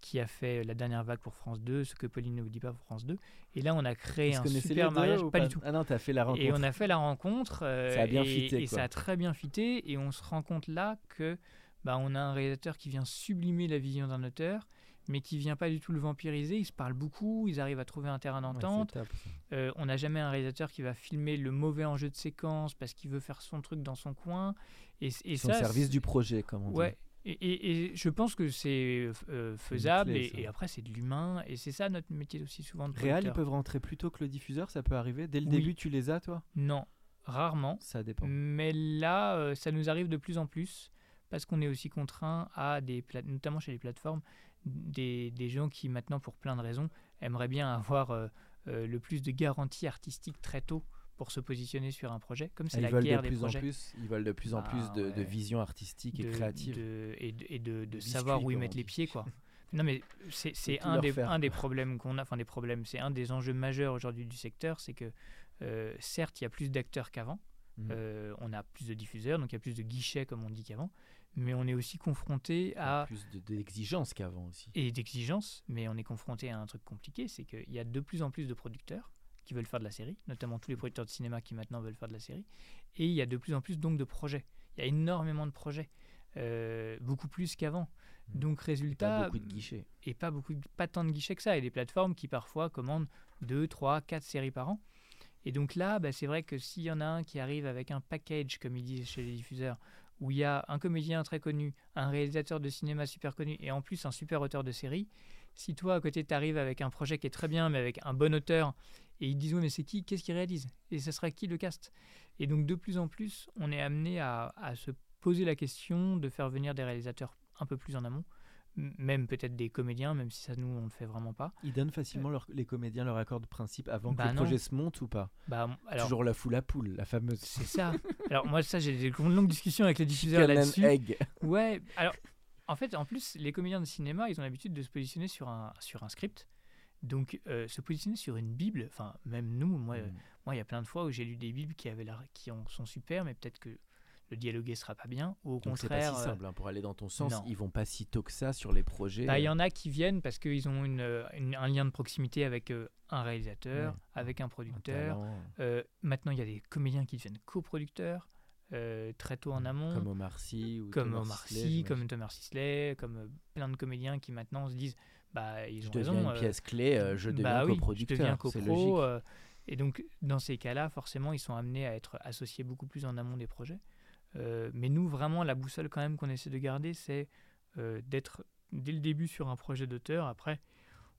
qui a fait La dernière vague pour France 2, ce que Pauline ne vous dit pas pour France 2. Et là, on a créé un super mariage. Pas, du tout. Ah non, as fait la rencontre. Et on a fait la rencontre. ça a bien et, fité. Et ça a très bien fité. Et on se rend compte là que bah, on a un réalisateur qui vient sublimer la vision d'un auteur mais qui vient pas du tout le vampiriser. Ils se parlent beaucoup, ils arrivent à trouver un terrain d'entente. Euh, on n'a jamais un réalisateur qui va filmer le mauvais enjeu de séquence parce qu'il veut faire son truc dans son coin. Et, et son service du projet, comme on ouais. Et, et, je pense que c'est euh, faisable. et, après, c'est de l'humain. Et c'est ça notre métier aussi souvent. De Réal, ils peuvent rentrer plus tôt que le diffuseur, ça peut arriver. Dès le début, tu les as, toi? Non, rarement. Ça dépend. Mais là, euh, ça nous arrive de plus en plus parce qu'on est aussi contraint à des, notamment chez les plateformes, des, des, gens qui maintenant, pour plein de raisons, aimeraient bien avoir euh, euh, le plus de garanties artistiques très tôt pour se positionner sur un projet, comme c'est la guerre de des projets. En plus, ils veulent de plus en plus de, de vision artistique et créative. et, de, de savoir où ils mettent les pieds, quoi. *laughs* non, mais c'est un, des, un des problèmes qu'on a, enfin des problèmes, c'est un des enjeux majeurs aujourd'hui du secteur, c'est que euh, certes, il y a plus d'acteurs qu'avant, mmh. on a plus de diffuseurs, donc il y a plus de guichets, comme on dit qu'avant, mais on est aussi confronté à... Plus d'exigences qu'avant aussi. Et d'exigences, mais on est confronté à un truc compliqué, c'est qu'il y a de plus en plus de producteurs qui veulent faire de la série, notamment tous les producteurs de cinéma qui maintenant veulent faire de la série, et il y a de plus en plus donc de projets. Il y a énormément de projets, euh, beaucoup plus qu'avant. Hmm. Donc résultat... Et pas beaucoup de guichets. Et pas, beaucoup, pas tant de guichets que ça, et des plateformes qui parfois commandent 2, 3, 4 séries par an. Et donc là, bah, c'est vrai que s'il y en a un qui arrive avec un package, comme ils disent chez les diffuseurs, où il y a un comédien très connu, un réalisateur de cinéma super connu et en plus un super auteur de série, si toi à côté tu arrives avec un projet qui est très bien mais avec un bon auteur et ils disent mais c'est qui, qu'est-ce qu'il réalise et ce sera qui le cast? Et donc de plus en plus on est amené à se poser la question de faire venir des réalisateurs un peu plus en amont même peut-être des comédiens, même si ça nous on le fait vraiment pas. Ils donnent facilement les comédiens leur accord de principe avant que bah le projet se monte ou pas bah, alors, Toujours la foule à poule, la fameuse. C'est ça. alors moi ça j'ai des longues discussions avec les diffuseurs là-dessus. Ouais. Alors en fait en plus les comédiens de cinéma ils ont l'habitude de se positionner sur un sur un script. Donc euh, se positionner sur une bible, enfin même nous, moi, mm. moi il y a plein de fois où j'ai lu des bibles qui avaient qui en sont super, mais peut-être que le dialoguer sera pas bien. Ou au contraire. C'est pas si simple hein, pour aller dans ton sens. Ils vont pas si tôt que ça sur les projets. Bah, il y en a qui viennent parce qu'ils ont une, un lien de proximité avec euh, un réalisateur, avec un producteur. Euh, maintenant, il y a des comédiens qui deviennent coproducteurs. Euh, très tôt en amont. Comme Omar Sy. Ou comme Omar Sy, comme Thomas Sisley, comme plein de comédiens qui maintenant se disent bah, ils je ont raison. une pièce clé, je deviens bah, coproducteur. c'est logique. et donc, dans ces cas-là, forcément, ils sont amenés à être associés beaucoup plus en amont des projets. Euh, mais nous, vraiment, la boussole quand même qu'on essaie de garder, c'est euh, d'être dès le début sur un projet d'auteur. Après,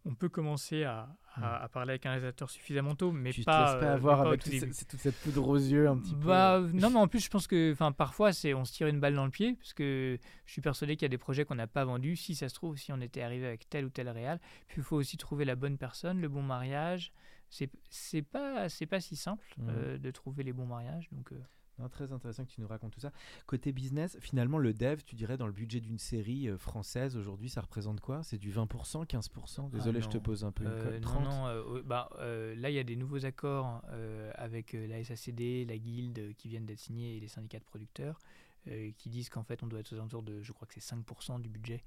on peut commencer à, à, hmm. parler avec un réalisateur suffisamment tôt, mais tu pas. Te pas euh, avoir avec toute cette poudre aux yeux un petit bah, peu. Non, mais en plus, je pense que parfois, c'est on se tire une balle dans le pied, parce que je suis persuadé qu'il y a des projets qu'on n'a pas vendus. Si ça se trouve, si on était arrivé avec tel ou tel réal, puis il faut aussi trouver la bonne personne, le bon mariage. C'est pas, pas si simple hmm. de trouver les bons mariages. Donc très intéressant que tu nous racontes tout ça. Côté business, finalement, le dev, tu dirais, dans le budget d'une série euh, française, aujourd'hui, ça représente quoi? C'est du 20%, 15% Désolé, ah je te pose un peu une euh, Non, non, euh, bah, là, il y a des nouveaux accords avec la SACD, la Guilde, qui viennent d'être signés, et les syndicats de producteurs. qui disent qu'en fait on doit être aux alentours de, je crois que c'est 5% du budget.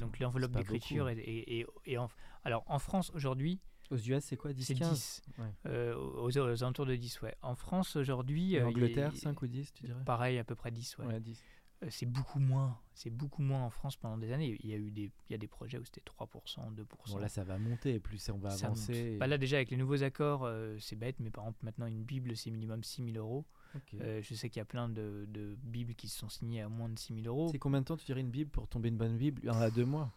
donc l'enveloppe d'écriture et, et, et, alors en France aujourd'hui, Aux US, c'est quoi 10 C'est 15 10. Ouais. Euh, aux, aux alentours de 10, ouais. En France, aujourd'hui. Et euh, Angleterre, a- 5 ou 10, tu dirais? Pareil, à peu près 10, ouais. Ouais, 10. Euh, c'est beaucoup moins. C'est beaucoup moins en France pendant des années. Il y a eu des, il y a des projets où c'était 3%, 2%. Bon, là, ça va monter, plus on va Ça avancer. et- Bah là, déjà, avec les nouveaux accords, euh, c'est bête, mais par exemple, maintenant, une Bible, c'est minimum 6 000 euros. Ok. Euh, je sais qu'il y a plein de, de Bibles qui se sont signées à moins de 6 000 euros. C'est combien de temps tu dirais une Bible pour tomber une bonne Bible? Un à deux mois.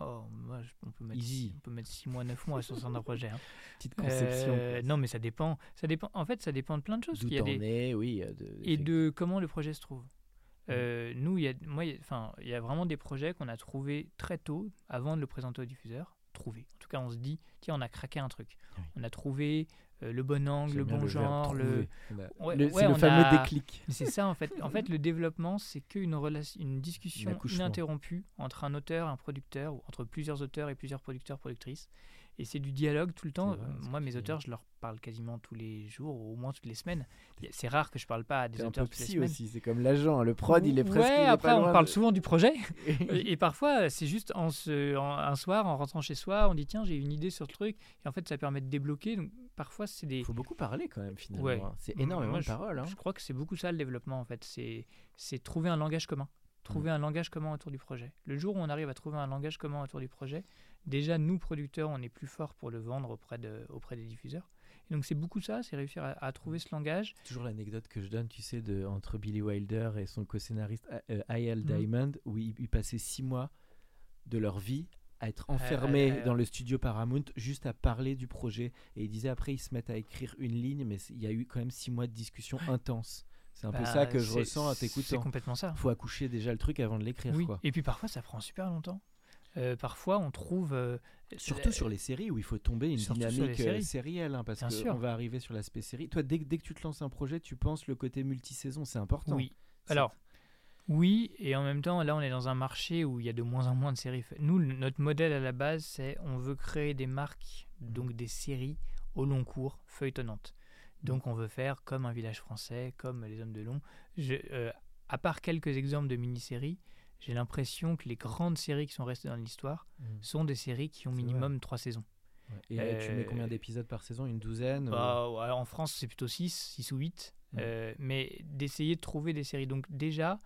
Oh, moi, on peut mettre, Easy. on peut mettre 6 mois, 9 mois sur un projet. hein. *laughs* Petite conception. Euh, non, mais ça dépend. ça dépend. En fait, ça dépend de plein de choses. D'où Il y a t'en des- es, oui. euh, de- et de comment le projet se trouve. Mm. Euh, nous, il y a, moi, il y a- enfin, il y a vraiment des projets qu'on a trouvés très tôt, avant de le présenter au diffuseur. Trouvé. En tout cas, on se dit, tiens, on a craqué un truc. Oui. On a trouvé le bon angle, le bon genre, le. Ouais, le- ouais, fameux a- déclic. C'est ça en fait. En fait, le développement, c'est qu'une relation, une discussion ininterrompue entre un auteur, un producteur, ou entre plusieurs auteurs et plusieurs producteurs, productrices. Et c'est du dialogue tout le temps. Vrai, ce Moi, mes auteurs, je leur parle quasiment tous les jours, ou au moins toutes les semaines. C'est rare que je parle pas à des T'es un auteurs peu toutes les psy semaines. aussi, c'est comme l'agent. hein. Le prod, il est presque. Ouais, après, on parle de- souvent du projet. *laughs* et, parfois, c'est juste en se- en- un soir, en rentrant chez soi, on dit tiens, j'ai une idée sur le truc. Et en fait, ça permet de débloquer. Donc, parfois, c'est des. Il faut beaucoup parler quand même, finalement. Ouais. hein. C'est énormément moi, de paroles. hein. Je crois que c'est beaucoup ça le développement en fait. C'est c'est trouver un langage commun. Trouver un langage commun autour du projet. Le jour où on arrive à trouver un langage commun autour du projet, déjà nous producteurs, on est plus fort pour le vendre auprès, de, auprès des diffuseurs. Et donc c'est beaucoup ça, c'est réussir à, à trouver ce langage. Toujours l'anecdote que je donne, tu sais, de, entre Billy Wilder et son co-scénariste euh, I.L. Mhm. Diamond, où ils, ils passaient six mois de leur vie à être enfermés euh, dans le studio Paramount, juste à parler du projet. Et ils disaient après, ils se mettent à écrire une ligne, mais c'est- il y a eu quand même six mois de discussion intense. C'est un peu Bah, ça que je c'est- ressens à C'est t'écoutant. complètement ça. faut accoucher déjà le truc avant de l'écrire, Oui. quoi. Et puis parfois ça prend super longtemps. Euh, parfois on trouve. euh, Surtout sur les séries où il faut tomber une Surtout dynamique euh, sérielle, hein, parce qu'on va arriver sur l'aspect série. Toi, dès, que- dès que tu te lances un projet, tu penses le côté multisaison, c'est important. Oui. Alors, oui, et en même temps, là, on est dans un marché où il y a de moins en moins de séries. Nous, notre modèle à la base, c'est on veut créer des marques, donc des séries au long cours, feuilletonnantes. Donc, on veut faire comme un village français, comme les hommes de long. Je, euh, à part quelques exemples de mini-séries, j'ai l'impression que les grandes séries qui sont restées dans l'histoire Mm. sont des séries qui ont minimum trois saisons. Ouais. Et euh, tu mets Euh, combien d'épisodes par saison? Une douzaine ou- Bah, ouais, en France, c'est plutôt 6, 6 ou 8. Mm. Euh, mais d'essayer de trouver des séries. Donc déjà,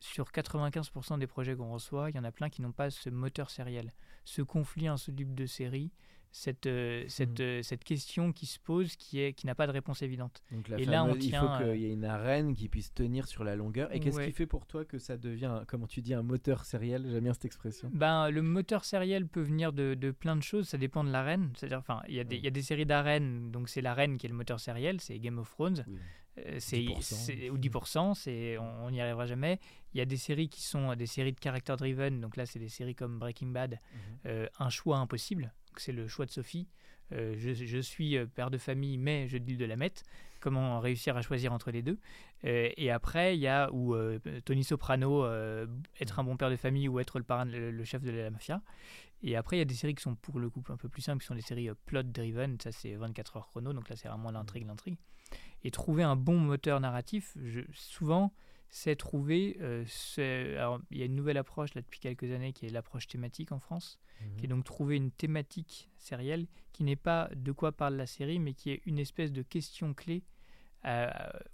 sur 95% des projets qu'on reçoit, il y en a plein qui n'ont pas ce moteur sériel, ce conflit insoluble de séries, cette, euh, cette, Mm. euh, cette question qui se pose qui, est, qui n'a pas de réponse évidente. Donc la Et là, on fameuse- il tient, faut euh, qu'il y ait une arène qui puisse tenir sur la longueur. Et qu'est-ce Ouais. qui fait pour toi que ça devient, comment tu dis, un moteur sériel? J'aime bien cette expression. Ben, le moteur sériel peut venir de, de plein de choses, ça dépend de l'arène. C'est-à-dire, enfin, il y, a des- Mm. il y a des séries d'arènes, donc c'est l'arène qui est le moteur sériel, c'est Game of Thrones. Oui. Euh, c'est 10%. c'est- ou 10%, c'est on n'y arrivera jamais. Il y a des séries qui sont des séries de character driven, donc là c'est des séries comme Breaking Bad, Mhm. euh, un choix impossible, c'est le choix de Sophie. Euh, je, je suis euh, père de famille, mais je deal de la mette. Comment réussir à choisir entre les deux? Euh, Et après, il y a où euh, Tony Soprano, être un bon père de famille ou être le parrain, le, le chef de la mafia. Et après, il y a des séries qui sont pour le coup un peu plus simples, qui sont des séries euh, plot driven. Ça, c'est 24 heures chrono, donc là, c'est vraiment l'intrigue, l'intrigue. Et trouver un bon moteur narratif, je, souvent, c'est trouver. euh, ce- alors, il y a une nouvelle approche là depuis quelques années qui est l'approche thématique en France, Mhm. qui est donc trouver une thématique sérielle qui n'est pas de quoi parle la série, mais qui est une espèce de question clé euh,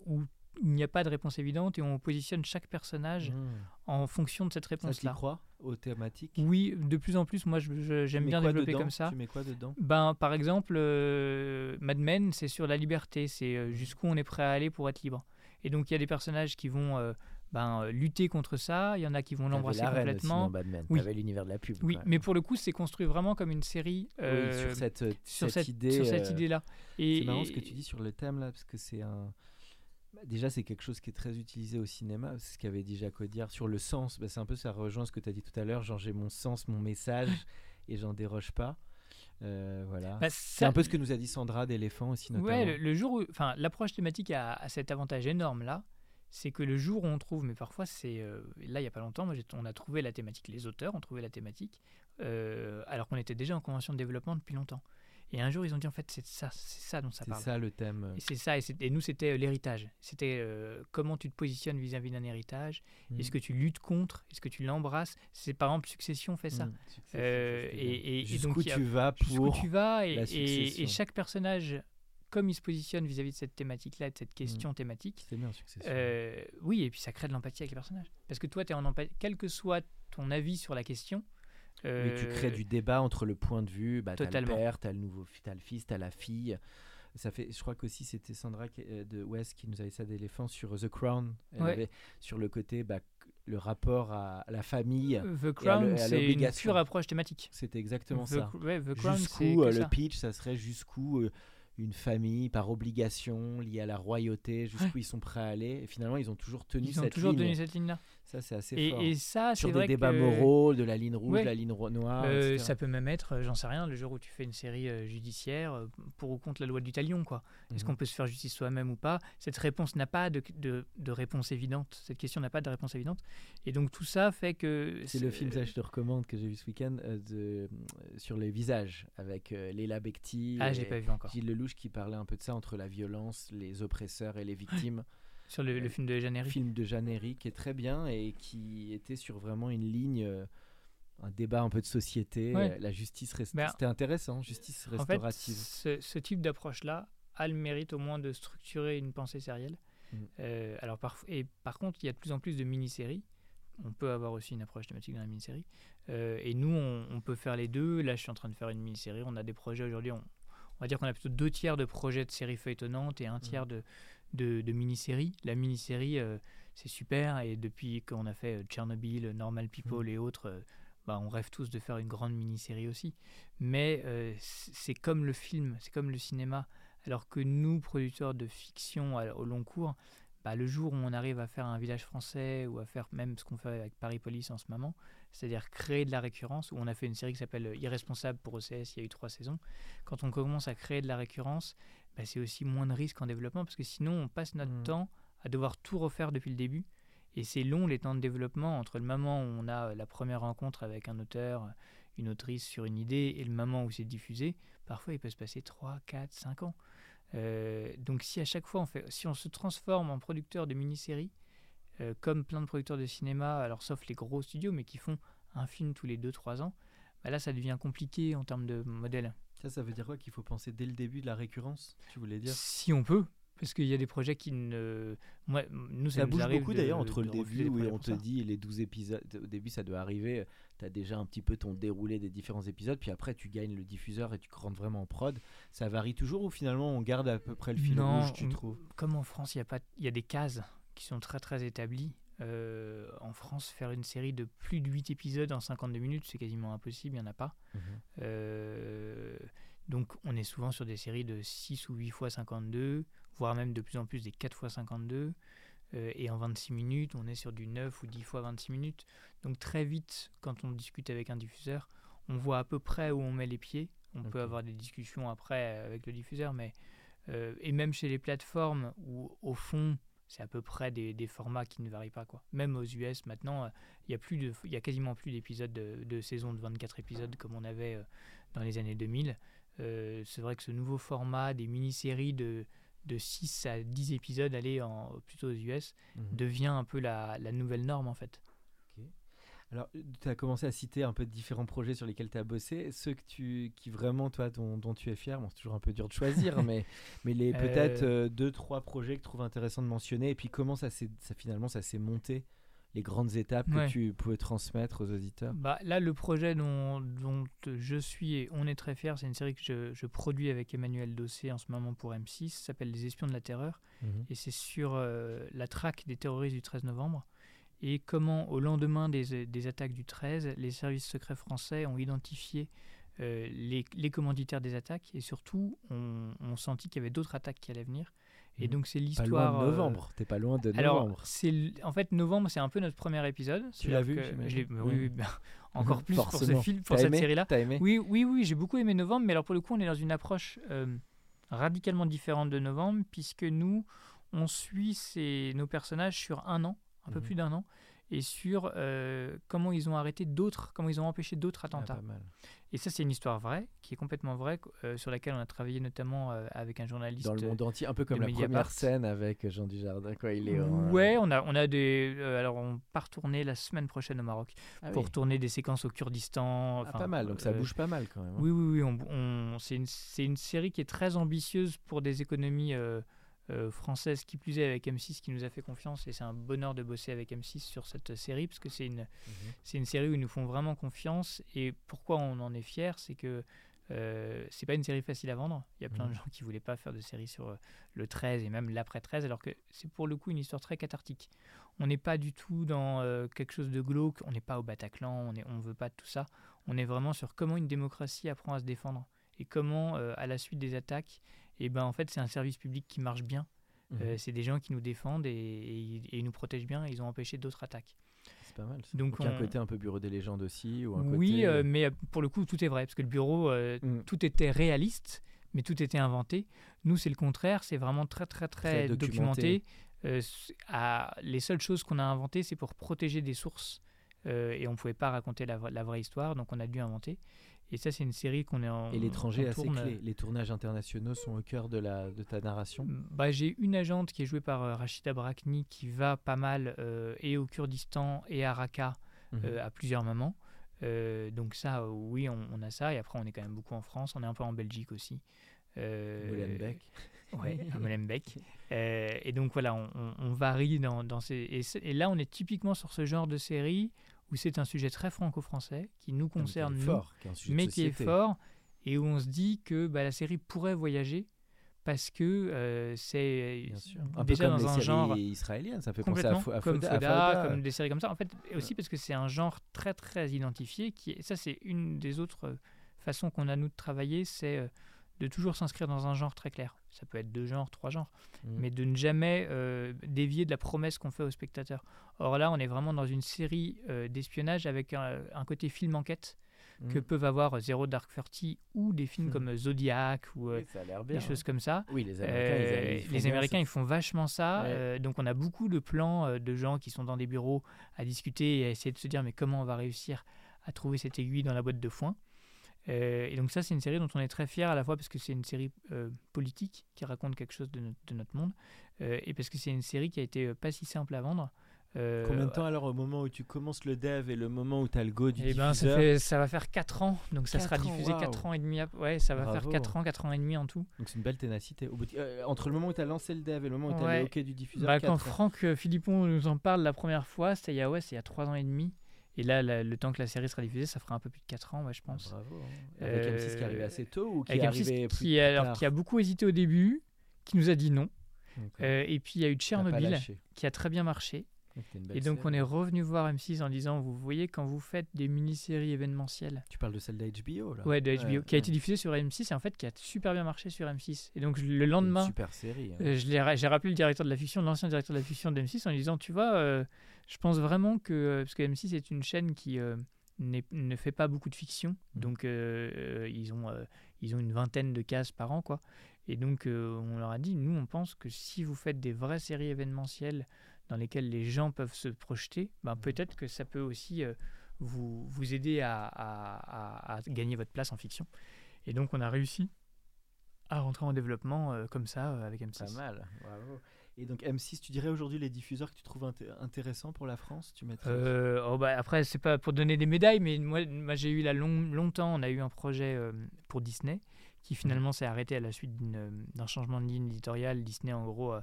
où il n'y a pas de réponse évidente et on positionne chaque personnage Mhm. en fonction de cette Ça, tu réponse-là. crois aux thématiques? Oui, de plus en plus, moi j'aime bien développer dedans? comme ça. Tu mets quoi dedans? Ben, par exemple, euh, Mad Men, c'est sur la liberté, c'est euh, jusqu'où on est prêt à aller pour être libre. Et donc il y a des personnages qui vont euh, ben, euh, lutter contre ça, il y en a qui vont l'embrasser l'arène aussi complètement. dans Batman. Oui. L'univers de la pub. Oui, mais pour le coup, c'est construit vraiment comme une série Oui, euh, sur cette, sur cette cette, idée. sur cette idée-là. Et C'est marrant ce que tu dis sur le thème là, parce que c'est un. bah, Déjà, c'est quelque chose qui est très utilisé au cinéma. C'est ce qu'avait dit Jacques Audiard sur le sens. Bah, c'est un peu ça rejoint ce que tu as dit tout à l'heure. Genre, j'ai mon sens, mon message, *laughs* et j'en déroge pas. Euh, voilà. Bah, c'est un peu ce que nous a dit Sandra d'éléphant aussi, notamment. Ouais, le, le jour où, enfin, l'approche thématique a, a cet avantage énorme là, c'est que le jour où on trouve, mais parfois c'est, euh, là il y a pas longtemps, moi, on a trouvé la thématique, les auteurs ont trouvé la thématique, euh, alors qu'on était déjà en convention de développement depuis longtemps. Et un jour, ils ont dit en fait, c'est ça, c'est ça dont ça C'est parle. ça le thème. Et c'est ça, et, c'est- et nous, c'était euh, l'héritage. C'était euh, comment tu te positionnes vis-à-vis d'un héritage? Mm. Est-ce que tu luttes contre? Est-ce que tu l'embrasses? C'est par exemple Succession fait ça. Mm, succession, Euh, et- et- donc, a- tu vas pour tu vas et, chaque personnage, comme il se positionne vis-à-vis de cette thématique-là, de cette question thématique, C'est bien succession. oui, et puis ça crée de l'empathie avec les personnages. Parce que toi, tu es en empathie, quel que soit ton avis sur la question. Oui, tu crées euh, du débat entre le point de vue, bah, t'as le père, t'as le nouveau, t'as le fils, t'as la fille. Ça fait, je crois qu'aussi c'était Sandra euh, de West qui nous avait ça d'éléphant sur The Crown. Elle Ouais. avait sur le côté, bah, le rapport à la famille. The Crown, c'est une pure approche thématique. C'était exactement The, ça. ouais, The Crown, c'est Jusqu'où euh, ça. le pitch, ça serait jusqu'où euh, une famille par obligation liée à la royauté, jusqu'où ils sont prêts à aller. Et finalement, ils ont toujours tenu Ils ont cette toujours ligne. tenu cette ligne-là. Ça, c'est assez Et, fort. et ça, sur des vrai débats que, moraux, de la ligne rouge, Ouais. la ligne noire. euh, ça peut même être, euh, j'en sais rien, le jour où tu fais une série euh, judiciaire pour ou contre la loi du talion, quoi. Est-ce Mhm. qu'on peut se faire justice soi-même ou pas? Cette réponse n'a pas de, de, de réponse évidente. Cette question n'a pas de réponse évidente. Et donc tout ça fait que. C'est le film, ça je te recommande, que j'ai vu ce week-end, euh, sur les visages, avec Léla Becti Ah, j'ai pas vu encore. Gilles Lelouch qui parlait un peu de ça, entre la violence, les oppresseurs et les victimes. Sur le, le film de Herry. film de Herry qui est très bien et qui était sur vraiment une ligne, euh, un débat un peu de société, Ouais. la justice rest- Ben, C'était intéressant, justice En fait, restaurative. ce, ce type d'approche-là a le mérite au moins de structurer une pensée sérielle. Mhm. Euh, alors parf- et par contre, il y a de plus en plus de mini-séries. On peut avoir aussi une approche thématique dans la mini-série. Euh, et nous, on, on peut faire les deux. Là, je suis en train de faire une mini-série. On a des projets aujourd'hui. On, on va dire qu'on a plutôt deux tiers de projets de séries feuilletonnantes et un tiers de, de, de mini-séries. La mini-série, euh, c'est super. Et depuis qu'on a fait euh, Tchernobyl, Normal People et autres, euh, bah, on rêve tous de faire une grande mini-série aussi. Mais euh, c'est comme le film, c'est comme le cinéma. Alors que nous, producteurs de fiction à- au long cours, bah, le jour où on arrive à faire un village français ou à faire même ce qu'on fait avec Paris Police en ce moment, c'est-à-dire créer de la récurrence, où on a fait une série qui s'appelle Irresponsable pour OCS, il y a eu trois saisons. Quand on commence à créer de la récurrence, bah, c'est aussi moins de risques en développement parce que sinon on passe notre Mm. temps à devoir tout refaire depuis le début. Et c'est long les temps de développement entre le moment où on a euh, la première rencontre avec un auteur, une autrice sur une idée et le moment où c'est diffusé. Parfois il peut se passer 3, 4, 5 ans. Euh, donc si à chaque fois on fait, si on se transforme en producteur de mini-séries, euh, comme plein de producteurs de cinéma, alors sauf les gros studios, mais qui font un film tous les 2-3 ans, bah là ça devient compliqué en termes de modèle. Ça, ça veut dire quoi Qu'il faut penser dès le début de la récurrence Tu voulais dire? Si on peut, parce qu'il y a des projets qui ne... Moi, nous, ça, Ça nous bouge beaucoup d'ailleurs entre de le début où on te ça. dit les 12 épisodes. Au début, ça doit arriver. Tu as déjà un petit peu ton déroulé des différents épisodes. Puis après, tu gagnes le diffuseur et tu rentres vraiment en prod. Ça varie toujours ou finalement on garde à peu près le fil Non, rouge, tu on- trouves? Comme en France, il y, a pas, il y a des cases qui sont très très établies. Euh, en France, faire une série de plus de 8 épisodes en 52 minutes, c'est quasiment impossible, il n'y en a pas. Euh, donc on est souvent sur des séries de 6 ou 8 fois 52, voire même de plus en plus des 4 fois 52. Euh, et en 26 minutes, on est sur du 9 ou 10 fois 26 minutes. Donc très vite, quand on discute avec un diffuseur, on voit à peu près où on met les pieds. On peut avoir des discussions après avec le diffuseur, mais et même chez les plateformes où au fond c'est à peu près des, des formats qui ne varient pas quoi. Même aux US maintenant, euh, il y a plus de, il y a quasiment plus d'épisodes de, de saison de 24 épisodes comme on avait euh, dans les années 2000. Euh, c'est vrai que ce nouveau format des mini-séries de de 6 à 10 épisodes aller en, plutôt aux US Mhm. devient un peu la, la nouvelle norme en fait. Alors, tu as commencé à citer un peu de différents projets sur lesquels tu as bossé. Ceux que tu, qui vraiment, toi, dont, dont tu es fier, bon, c'est toujours un peu dur de choisir, *laughs* mais, mais les Euh, peut-être euh, deux, trois projets que tu trouves intéressants de mentionner. Et puis, comment ça, s'est- ça finalement, ça s'est monté, les grandes étapes Ouais. que tu pouvais transmettre aux auditeurs? Bah, là, le projet dont, dont je suis et on est très fiers, c'est une série que je, je produis avec Emmanuel Dossé en ce moment pour M6, ça s'appelle Les Espions de la Terreur, Mhm. et c'est sur euh, la traque des terroristes du 13 novembre, et comment, au lendemain des, des attaques du 13, les services secrets français ont identifié euh, les, les commanditaires des attaques, et surtout, on, on sentit qu'il y avait d'autres attaques qui allaient venir. Et Mhm. donc, c'est Pas l'histoire. loin de euh, novembre. T'es pas loin de alors, novembre. c'est l- en fait novembre, c'est un peu notre premier épisode. Tu l'as vu, je Oui, oui, ben, *laughs* encore *laughs* plus pour ce film, pour cette série-là. Oui, oui, oui, j'ai beaucoup aimé novembre, mais alors pour le coup, on est dans une approche euh, radicalement différente de novembre, puisque nous, on suit ces, nos personnages sur un an, un peu Mhm. plus d'un an, et sur euh, comment ils ont arrêté d'autres, comment ils ont empêché d'autres Ah, attentats. Et ça, c'est une histoire vraie, qui est complètement vraie, euh, sur laquelle on a travaillé notamment euh, avec un journaliste. Dans le monde entier, un peu comme la Mediapart. première scène avec Jean Dujardin, quoi. Il est en- Ouais, on a, on a des. alors, on part tourner la semaine prochaine au Maroc Ah pour oui. tourner des séquences au Kurdistan. Ah, pas mal, donc ça bouge pas mal quand même. hein. Oui, oui, oui. On, on- c'est une, c'est une série qui est très ambitieuse pour des économies euh, françaises, qui plus est avec M6 qui nous a fait confiance. Et c'est un bonheur de bosser avec M6 sur cette série, parce que c'est une, Mhm. c'est une série où ils nous font vraiment confiance. Et pourquoi on en est fier, c'est que euh, c'est pas une série facile à vendre. Il y a plein de Mhm. gens qui voulaient pas faire de série sur euh, le 13 et même l'après 13, alors que c'est pour le coup une histoire très cathartique. On n'est pas du tout dans euh, quelque chose de glauque, on n'est pas au Bataclan, on ne on veut pas de tout ça. On est vraiment sur comment une démocratie apprend à se défendre et comment, à la suite des attaques, et ben, en fait, c'est un service public qui marche bien. Mhm. Euh, c'est des gens qui nous défendent et, et- nous protègent bien. Ils ont empêché d'autres attaques. C'est pas mal. ça. donc Donc, un côté un peu bureau des légendes aussi ou un Oui, côté, euh, mais euh, pour le coup, tout est vrai parce que le bureau, euh, Mm. tout était réaliste, mais tout était inventé. Nous, c'est le contraire. C'est vraiment très, très, très, Très documenté. documenté. Euh, c- à- les seules choses qu'on a inventées, c'est pour protéger des sources euh, et on ne pouvait pas raconter la vraie histoire, donc on a dû inventer. Et ça, c'est une série qu'on est en. Et l'étranger assez tourne- clé. Les tournages internationaux sont au cœur de, la, de ta narration. Bah, j'ai une agente qui est jouée par euh, Rachida Brakni qui va pas mal euh, et au Kurdistan et à Raqqa Mhm. euh, à plusieurs moments. Euh, donc ça, euh, oui, on, on a ça. Et après, on est quand même beaucoup en France. On est un peu en Belgique aussi. Euh, Molenbeek. *laughs* Ouais, à *laughs* Molenbeek. Euh, et donc voilà, on, on- on varie dans, dans ces... Et là, on est typiquement sur ce genre de série où c'est un sujet très franco-français qui nous Ah, qui concerne, nous, qui de mais qui est fort et où on se dit que bah, la série pourrait voyager parce que euh, c'est. Un peu déjà comme dans les un séries genre israéliennes, ça fait penser à, à comme Foda- à Foda, Fauda. comme des séries comme ça. En fait, aussi parce que c'est un genre très très identifié. Qui ça, c'est une des autres euh, façons qu'on a nous de travailler, c'est euh, de toujours s'inscrire dans un genre très clair. Ça peut être deux genres, trois genres, Mm. mais de ne jamais euh, dévier de la promesse qu'on fait au spectateur. Or là, on est vraiment dans une série euh, d'espionnage avec un, un côté film enquête que Mm. peuvent avoir Zero Dark Thirty ou des films Mhm. comme Zodiac ou euh, bien. des choses comme ça. Oui, les Américains, Euh, ils- ils font les bien Américains, cette- ils font vachement ça. Ouais. Euh, donc, on a beaucoup de plans euh, de gens qui sont dans des bureaux à discuter et à essayer de se dire mais comment on va réussir à trouver cette aiguille dans la boîte de foin. Euh, et donc ça, c'est une série dont on est très fier à la fois parce que c'est une série euh, politique qui raconte quelque chose de, notre- de notre monde euh, et parce que c'est une série qui a été euh, pas si simple à vendre. Euh, Combien de temps alors au moment où tu commences le dev et le moment où tu as le go du eh ben, ça, diffuseur fait, ça va faire 4 ans, donc ça sera ans, diffusé waouh. 4 ans et demi. ap- Ouais, ça va faire Bravo. 4 ans, 4 ans et demi en tout. Donc c'est une belle ténacité. Au bout de- euh, entre le moment où tu as lancé le dev et le moment où tu as Ouais. le OK du diffuseur, Bah, quand ans. Franck Philippon nous en parle la première fois, c'était il y a, ouais, c'est il y a 3 ans et demi. Et là, la- le temps que la série sera diffusée, ça fera un peu plus de 4 ans, ouais, je Ah, pense. bravo. hein. Avec Euh, M6 qui est arrivé assez tôt ou qui Avec est M6 arrivé plus, qui, alors, a beaucoup hésité au début, qui nous a dit non. Euh, et puis il y a eu Tchernobyl, lâché. qui a très bien marché. Et donc on est revenu voir M6 en disant, vous voyez, quand vous faites des mini-séries événementielles, Tu parles de celle d'HBO là ouais, de HBO, qui a ouais. été diffusée sur M6 et en fait qui a super bien marché sur M6. Et donc le lendemain, super série. hein. Euh, je l'ai ra- j'ai rappelé le directeur de la fiction, l'ancien directeur de la fiction de M6, en lui disant, tu vois, euh, je pense vraiment que, euh, parce que M6 est une chaîne qui euh, ne fait pas beaucoup de fiction, Mhm. donc ils, ont, ils ont une vingtaine de cases par an, quoi. Et donc on leur a dit, nous on pense que si vous faites des vraies séries événementielles dans lesquelles les gens peuvent se projeter, ben, peut-être que ça peut aussi euh, vous, vous aider à, à- à- à gagner votre place en fiction. Et donc on a réussi à rentrer en développement euh, comme ça euh, avec M6. Pas mal, bravo. Et donc M6, tu dirais aujourd'hui les diffuseurs que tu trouves inté- intéressants pour la France Tu Euh, oh bah après, c'est pas pour donner des médailles, mais moi, moi j'ai eu là long- longtemps, on a eu un projet euh, pour Disney qui finalement s'est arrêté à la suite euh, d'un changement de ligne éditoriale. Disney, en gros, euh,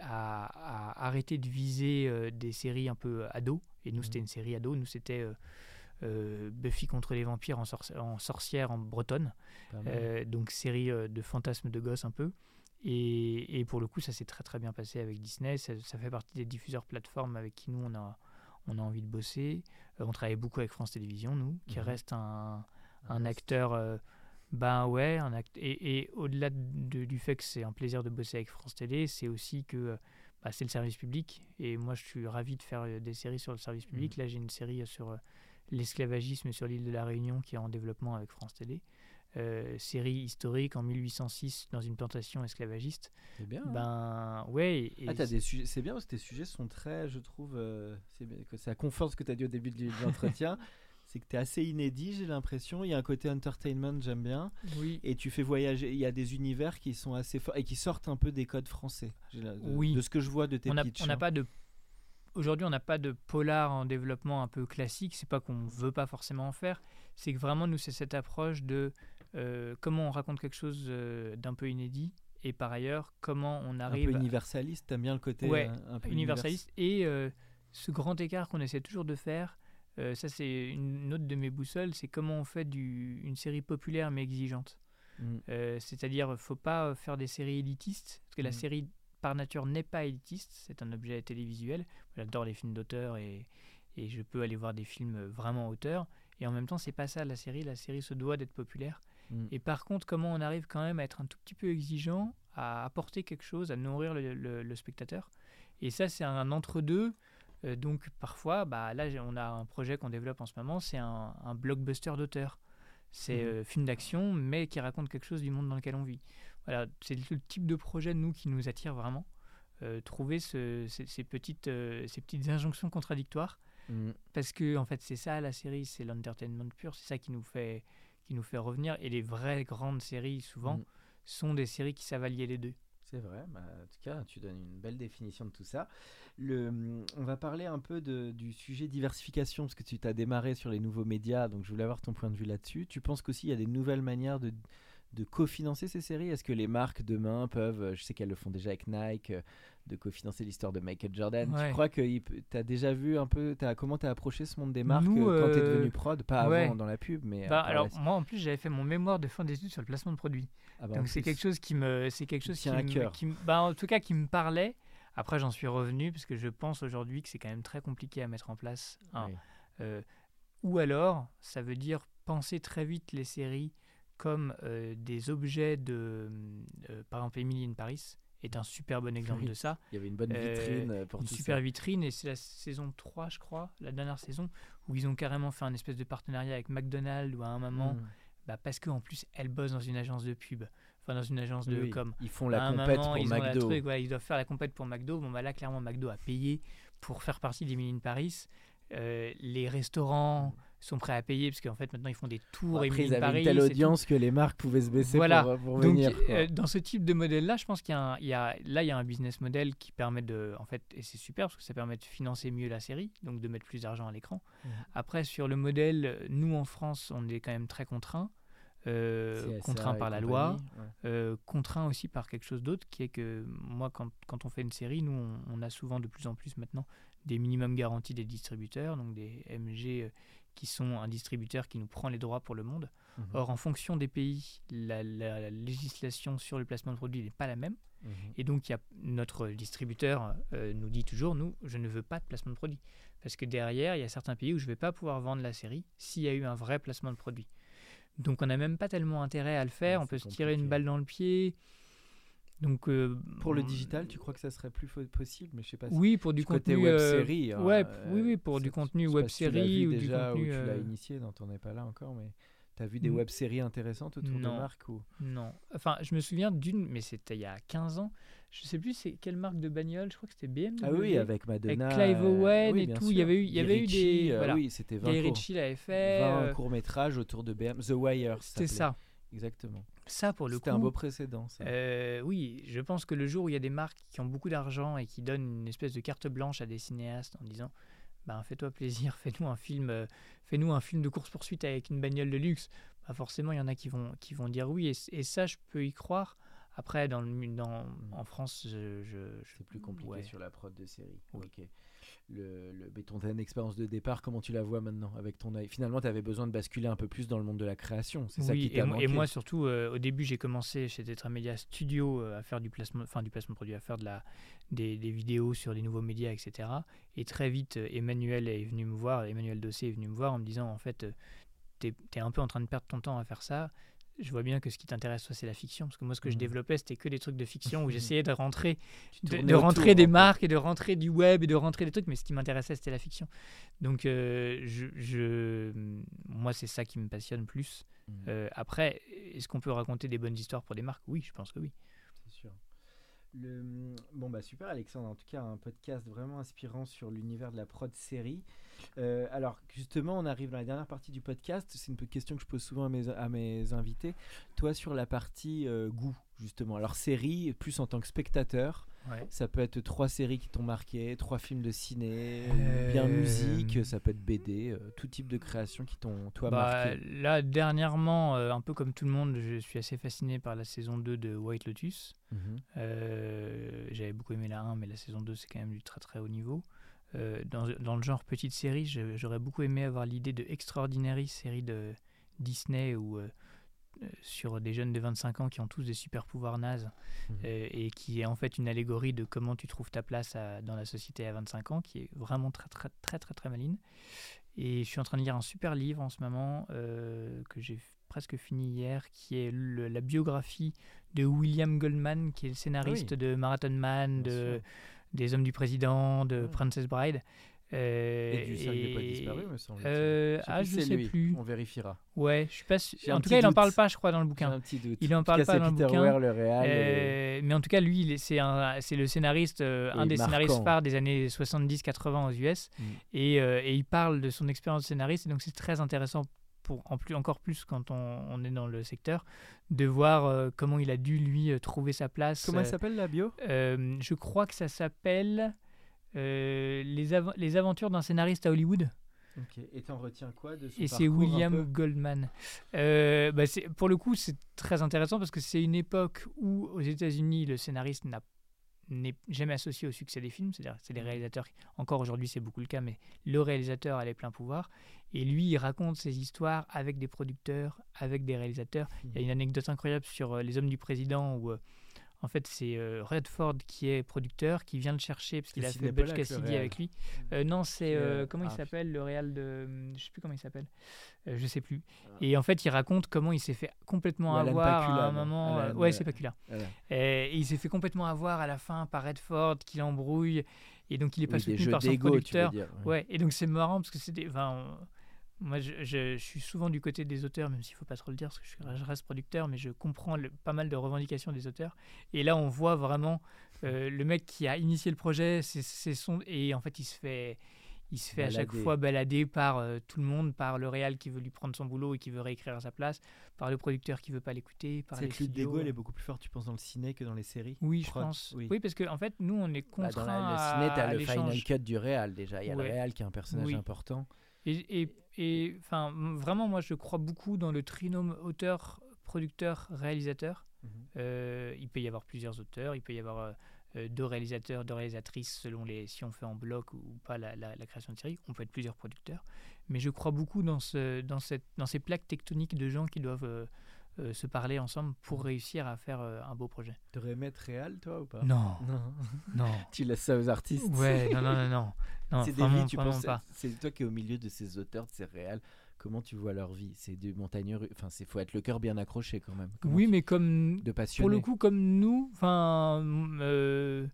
a, a arrêté de viser euh, des séries un peu ados. Et nous, c'était une série ado. Nous, c'était euh, euh, Buffy contre les vampires en, sorci- en sorcière en bretonne. Donc série de fantasmes de gosses un peu. Et, et pour le coup, ça s'est très très bien passé avec Disney. Ça, ça fait partie des diffuseurs plateformes avec qui nous on a, on a envie de bosser. On travaille beaucoup avec France Télévisions, nous, qui Mhm. reste un, acteur. Ben ouais, un act et, et au-delà de- du fait que c'est un plaisir de bosser avec France Télé, c'est aussi que euh, bah, c'est le service public. Et moi, je suis ravi de faire euh, des séries sur le service public. Mhm. Là, j'ai une série euh, sur l'esclavagisme sur l'île de la Réunion qui est en développement avec France Télé. euh, série historique en 1806 dans une plantation esclavagiste. C'est bien. hein. Ben ouais. Ah, t'as c'est- des sujets, c'est bien parce que tes sujets sont très, je trouve, euh, c'est ça conforte ce que tu as dit au début de l'entretien, *laughs* c'est que tu es assez inédit, j'ai l'impression. Il y a un côté entertainment, j'aime bien. oui. Et tu fais voyager, il y a des univers qui sont assez forts et qui sortent un peu des codes français. de, Oui. de ce que je vois de tes on pitchs. on n'a hein. pas de aujourd'hui on n'a pas de polar en développement un peu classique c'est pas qu'on veut pas forcément en faire c'est que vraiment nous c'est cette approche de euh, comment on raconte quelque chose euh, d'un peu inédit et par ailleurs comment on un arrive peu universaliste, t'aimes bien le côté Ouais, euh, un peu universaliste et euh, ce grand écart qu'on essaie toujours de faire euh, ça c'est une autre de mes boussoles c'est comment on fait du, une série populaire mais exigeante Mm. euh, c'est-à-dire, faut pas faire des séries élitistes, parce que la Mhm. série par nature n'est pas élitiste, c'est un objet télévisuel. J'adore les films d'auteur et, et je peux aller voir des films vraiment auteurs. Et en même temps, c'est pas ça la série. La série se doit d'être populaire. Mm. Et par contre, comment on arrive quand même à être un tout petit peu exigeant, à apporter quelque chose, à nourrir le, le- le spectateur? Et ça, c'est un entre-deux. Euh, donc parfois, bah, là, on a un projet qu'on développe en ce moment, c'est un, un blockbuster d'auteur. C'est Mhm. euh, film d'action, mais qui raconte quelque chose du monde dans lequel on vit. Voilà, c'est le type de projet, nous, qui nous attire vraiment. Euh, trouver ce- ces, ces petites, euh, ces petites injonctions contradictoires. Mm. Parce que, en fait, c'est ça, la série, c'est l'entertainment pur. C'est ça qui nous, fait, qui nous fait revenir. Et les vraies grandes séries, souvent, Mm. sont des séries qui savent allier les deux. C'est vrai, bah, en tout cas, tu donnes une belle définition de tout ça. Le, on va parler un peu de- du sujet diversification, parce que tu t'as démarré sur les nouveaux médias, donc je voulais avoir ton point de vue là-dessus. Tu penses qu'aussi il y a des nouvelles manières de, de cofinancer ces séries? Est-ce que les marques demain peuvent, je sais qu'elles le font déjà avec Nike, euh, de cofinancer l'histoire de Michael Jordan Ouais. Tu crois que tu as déjà vu un peu, comment tu as approché ce monde des marques Nous, euh, quand tu es euh, devenu prod? Pas ouais. avant dans la pub, mais... Bah, alors, la moi, en plus, j'avais fait mon mémoire de fin d'études sur le placement de produits. Ah bah, Donc, c'est quelque chose qui me, c'est quelque chose qui, tient à me- cœur. qui me- bah, en tout cas, qui me parlait. Après, j'en suis revenu parce que je pense aujourd'hui que c'est quand même très compliqué à mettre en place. Oui. euh, ou alors, ça veut dire penser très vite les séries comme euh, des objets de, par exemple, Emily in Paris est un super bon exemple Oui. de ça. Il y avait une bonne Euh, vitrine euh, pour une tout super ça. vitrine et c'est la saison 3 je crois, la dernière saison où ils ont carrément fait un espèce de partenariat avec McDonald's ou à un moment Mm. bah, parce qu'en plus elle bosse dans une agence de pub, enfin dans une agence de Oui, com. Ils font la compète moment, pour ils McDo. truc, ils doivent faire la compète pour McDo. Bon bah là clairement McDo a payé pour faire partie des in Paris. Euh, les restaurants sont prêts à payer parce qu'en fait maintenant ils font des tours Après, Emily ils avaient Paris. une telle tout. audience que les marques pouvaient se baisser Voilà. pour, pour Donc, venir. euh, dans ce type de modèle-là, je pense qu'il y a, un- il y a- là, il y a un business model qui permet de, en fait, et c'est super parce que ça permet de financer mieux la série, donc de mettre plus d'argent à l'écran. Mhm. Après, sur le modèle, nous en France, on est quand même très contraint, euh, contraint et par la loi, ouais. euh, contraint aussi par quelque chose d'autre, qui est que moi, quand, quand on fait une série, nous, on, on a souvent de plus en plus maintenant des minimums garantis des distributeurs, donc des MG euh, qui sont un distributeur qui nous prend les droits pour le monde. Mhm. Or, en fonction des pays, la, la- la législation sur le placement de produits n'est pas la même. Mhm. Et donc, il y a, notre distributeur euh, nous dit toujours, nous, je ne veux pas de placement de produit. Parce que derrière, il y a certains pays où je ne vais pas pouvoir vendre la série s'il y a eu un vrai placement de produit. Donc, on n'a même pas tellement intérêt à le faire. Ouais, on peut se tirer une balle dans le pied. Donc, euh, Pour le on- digital, tu crois que ça serait plus possible Mais je sais pas. Oui, pour du contenu web euh, série. hein, ouais, euh, oui, oui, pour du contenu web si série ou du contenu. Ou tu l'as initié, non, t'en es pas là encore, mais t'as vu des web séries intéressantes autour de marques ou? Non. Enfin, je me souviens d'une, mais c'était il y a 15 ans. Je sais plus c'est quelle marque de bagnole. Je crois que c'était BMW. Ah oui, avec Madonna. Clive euh, Owen oui, et tout, il y avait eu- il y avait eu des- voilà. Oui, c'était 20 Guy courts- Ritchie l'avait fait. 20 euh, courts-métrages autour de BM. The Wire. C'était ça. Exactement. Ça, pour le coup. un beau précédent. ça. euh, oui, je pense que le jour où il y a des marques qui ont beaucoup d'argent et qui donnent une espèce de carte blanche à des cinéastes en disant ben, fais-toi plaisir, *laughs* fais-nous un film, euh, fais-nous un film de course-poursuite avec une bagnole de luxe, bah forcément, il y en a qui vont, qui vont dire oui. Et, et ça, je peux y croire. Après, dans le, dans, en France, je, je- C'est plus compliqué ouais. sur la prod de série. Oui. Le, ton expérience de départ, comment tu la vois maintenant avec ton œil? Finalement, tu avais besoin de basculer un peu plus dans le monde de la création. C'est ça qui t'a manqué. et moi surtout, euh, au début, j'ai commencé chez Tetramedia Studio euh, à faire du placement, enfin du placement de produit, à faire de la, des, des vidéos sur les nouveaux médias, etc. Et très vite, euh, Emmanuel est venu me voir, Emmanuel Dossé est venu me voir en me disant, en fait, tu es, un peu en train de perdre ton temps à faire ça. Je vois bien que ce qui t'intéresse, toi, c'est la fiction. Parce que moi, ce que je Mhm. développais, c'était que des trucs de fiction où *laughs* j'essayais de rentrer, de, rentrer des marques et de rentrer du web et de rentrer des trucs. Mais ce qui m'intéressait, c'était la fiction. Donc, euh, je, je- moi, c'est ça qui me passionne plus. Mhm. Euh, après, est-ce qu'on peut raconter des bonnes histoires pour des marques? Oui, je pense que oui. C'est sûr. Le... Bon, bah super, Alexandre. En tout cas, un podcast vraiment inspirant sur l'univers de la prod série. Euh, alors, justement, on arrive dans la dernière partie du podcast. C'est une question que je pose souvent à mes, invités. Toi, sur la partie euh, goût, justement. Alors, série, plus en tant que spectateur. Ça peut être trois séries qui t'ont marqué, trois films de ciné, ou bien Euh, musique, ça peut être BD, euh, tout type de création qui t'ont, toi, Bah, marqué. là, dernièrement, euh, un peu comme tout le monde, je suis assez fasciné par la saison 2 de White Lotus. Mhm. Euh, J'avais beaucoup aimé la 1, mais la saison 2, c'est quand même du très très haut niveau. Euh, dans, dans le genre petite série, j'aurais beaucoup aimé avoir l'idée de Extraordinary, série de Disney où, euh, euh, sur des jeunes de 25 ans qui ont tous des super pouvoirs nazes Mhm. euh, et qui est en fait une allégorie de comment tu trouves ta place à- dans la société à 25 ans, qui est vraiment très très très très très maline. Et je suis en train de lire un super livre en ce moment euh, que j'ai presque fini hier, qui est le- la biographie de William Goldman, qui est le scénariste de Marathon Man, Bien de, sûr. des Hommes du Président, de. Princess Bride. Euh, Et du cercle des poètes et- disparus, me semble. euh, ah, je sais lui. plus. On vérifiera. Ouais, je suis pas un En tout cas, il en doute. parle pas, je crois, dans le bouquin. un petit doute. Il en parle cas, pas dans le Peter bouquin. Weir, le réal. et- Euh, mais en tout cas, lui, c'est un- le scénariste, euh, un des scénaristes phares des années 70-80 aux US. Mm. Et, euh, et il parle de son expérience de scénariste. Et donc, c'est très intéressant, pour, en plus, encore plus quand on, on est dans le secteur, de voir euh, comment il a dû, lui, euh, trouver sa place. Comment elle Euh, s'appelle la bio? euh, Je crois que ça s'appelle euh, les, Av- les aventures d'un scénariste à Hollywood. Et t'en retiens quoi de son Et c'est William Goldman. Euh, bah, c'est- pour le coup, c'est très intéressant parce que c'est une époque où, aux États-Unis, le scénariste n'a n'est jamais associé au succès des films, c'est-à-dire c'est les réalisateurs, qui- encore aujourd'hui c'est beaucoup le cas, mais le réalisateur a les pleins pouvoirs, et lui il raconte ses histoires avec des producteurs, avec des réalisateurs. Il y a une anecdote incroyable sur euh, Les Hommes du Président où euh, en fait c'est euh, Redford qui est producteur, qui vient le chercher parce qu'il a fait Butch Cassidy avec lui. Euh, non, c'est euh, comment il ah, s'appelle le réal de, je sais plus comment il s'appelle, je sais plus. Ah. Et en fait, il raconte comment il s'est fait complètement Alan avoir Pakula, à un moment. Alan, ouais, c'est Pakula. Voilà. Et, il s'est fait complètement avoir à la fin par Redford, qui l'embrouille, et donc il est pas Oui, soutenu par son producteur. dire. Ouais, et donc c'est marrant parce que c'est des. Enfin, on- moi, je, je- je suis souvent du côté des auteurs, même s'il faut pas trop le dire, parce que je, reste producteur, mais je comprends le- pas mal de revendications des auteurs. Et là, on voit vraiment euh, le mec qui a initié le projet, c'est son. Et en fait, il se fait. Il se fait à chaque fois balader par euh, tout le monde, par le réal qui veut lui prendre son boulot et qui veut réécrire à sa place, par le producteur qui veut pas l'écouter, par Cette lutte d'ego, elle est beaucoup plus forte, tu penses, dans le ciné que dans les séries? Oui, je prod pense. Oui. Oui, parce qu'en en fait, nous, on est Bah, contraints dans la- le ciné, t'as à le final cut du réal déjà. Il y a Ouais. le réal qui est un personnage Oui. important. Et, et, et, enfin, vraiment, moi, je crois beaucoup dans le trinôme auteur, producteur, réalisateur. Mhm. Euh, il peut y avoir plusieurs auteurs, il peut y avoir euh, euh, deux réalisateurs, deux réalisatrices, selon les, si on fait en bloc ou pas la, la- la création de série. On peut être plusieurs producteurs. Mais je crois beaucoup dans, ce, dans, cette, dans ces plaques tectoniques de gens qui doivent euh, se parler ensemble pour réussir à faire euh, un beau projet. T'aurais aimé être réal, toi, ou pas? Non, Non. *laughs* non. tu laisses ça aux artistes. Ouais, non, non, non, non. *laughs* non c'est des vies, tu penses. pas. C'est toi qui es au milieu de ces auteurs, de ces réals. Comment tu vois leur vie? C'est des montagneux. Enfin, c'est faut être le cœur bien accroché quand même. Comment Oui, tu- mais comme de passionné. Pour le coup, comme nous, enfin, euh,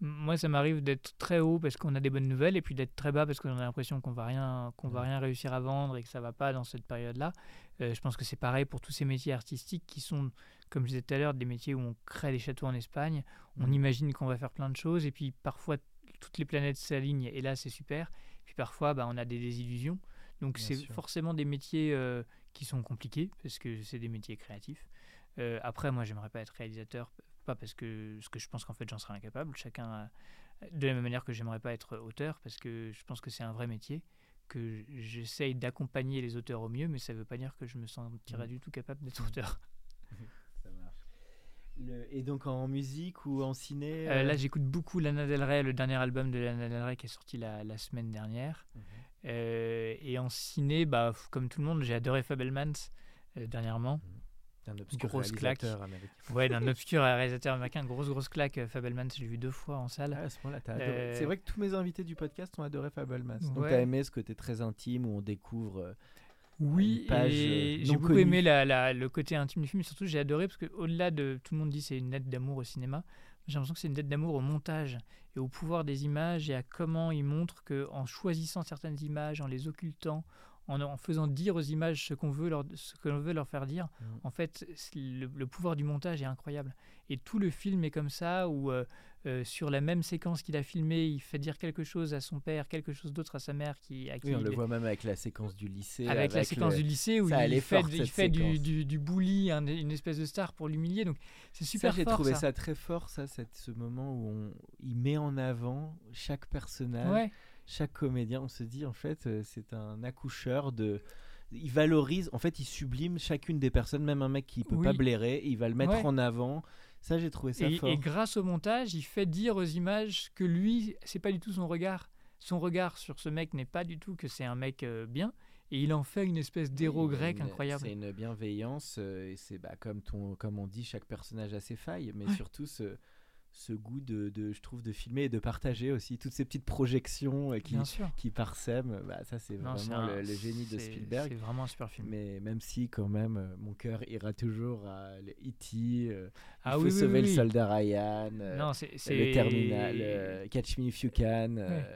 moi, ça m'arrive d'être très haut parce qu'on a des bonnes nouvelles et puis d'être très bas parce qu'on a l'impression qu'on va rien, qu'on va rien réussir à vendre et que ça va pas dans cette période-là. Euh, je pense que c'est pareil pour tous ces métiers artistiques qui sont, comme je disais tout à l'heure, des métiers où on crée des châteaux en Espagne. On Mhm. imagine qu'on va faire plein de choses et puis parfois toutes les planètes s'alignent et là c'est super. Puis parfois, bah, on a des désillusions. Donc c'est forcément des métiers euh, qui sont compliqués parce que c'est des métiers créatifs. Euh, après, moi, j'aimerais pas être réalisateur, pas parce que, parce que je pense qu'en fait, j'en serais incapable. Chacun, a- de la même manière que j'aimerais pas être auteur, parce que je pense que c'est un vrai métier, que j'essaye d'accompagner les auteurs au mieux, mais ça veut pas dire que je me sentirais Mhm. du tout capable d'être Mhm. auteur. *laughs* Ça marche. Le- Et donc en musique ou en ciné Euh, euh, là, j'écoute beaucoup Lana Del Rey, le dernier album de Lana Del Rey qui est sorti la, la semaine dernière. Mhm. Euh, et en ciné, bah, comme tout le monde, j'ai adoré Fabelmans dernièrement. Un obscur grosse claque. réalisateur américain. Ouais, d'un obscur réalisateur américain, grosse grosse claque. euh, Fabelmans, je l'ai vu deux fois en salle. Ah, à ce moment-là, t'as adoré. Euh, C'est vrai que tous mes invités du podcast ont adoré Fablemas. Donc Ouais. t'as aimé ce côté très intime où on découvre. euh, Oui, j'ai beaucoup connue. aimé la, la- le côté intime du film, surtout j'ai adoré parce que au-delà de tout le monde dit c'est une lettre d'amour au cinéma, j'ai l'impression que c'est une lettre d'amour au montage et au pouvoir des images et à comment il montre que en choisissant certaines images, en les occultant, en, en faisant dire aux images ce qu'on veut leur, ce que l'on veut leur faire dire, Mm. en fait le, le pouvoir du montage est incroyable. Et tout le film est comme ça où euh, euh, sur la même séquence qu'il a filmé, il fait dire quelque chose à son père, quelque chose d'autre à sa mère qui à qui Oui, on le voit même avec la séquence du lycée. avec, la séquence le- du lycée où ça, il fait, il du, du, du bully, un- une espèce de star pour l'humilier. Donc c'est super ça, j'ai trouvé ça. ça. très fort, ça, cette- ce moment où on, il met en avant chaque personnage, Ouais, chaque comédien. On se dit, en fait, euh, c'est un accoucheur de. Il valorise, en fait, il sublime chacune des personnes, même un mec qui peut pas blairer, il va le mettre Ouais. en avant. Ça, j'ai trouvé ça et, fort. et grâce au montage, il fait dire aux images que lui, c'est pas du tout son regard. Son regard sur ce mec n'est pas du tout que c'est un mec euh, bien. Et il en fait une espèce d'héros grec une- incroyable. C'est une bienveillance, euh, et c'est bah, comme, ton, comme on dit, chaque personnage a ses failles, mais Ouais. surtout ce, ce goût de, de, je trouve, de filmer et de partager aussi toutes ces petites projections euh, qui, qui parsèment. Bah, ça, c'est vraiment un- le, le génie de Spielberg. C'est vraiment un super film. Mais même si, quand même, euh, mon cœur ira toujours à E.T., euh, ah il faut oui, sauver oui, le soldat Ryan, euh, Non, le Terminal, euh, Catch Me If You Can.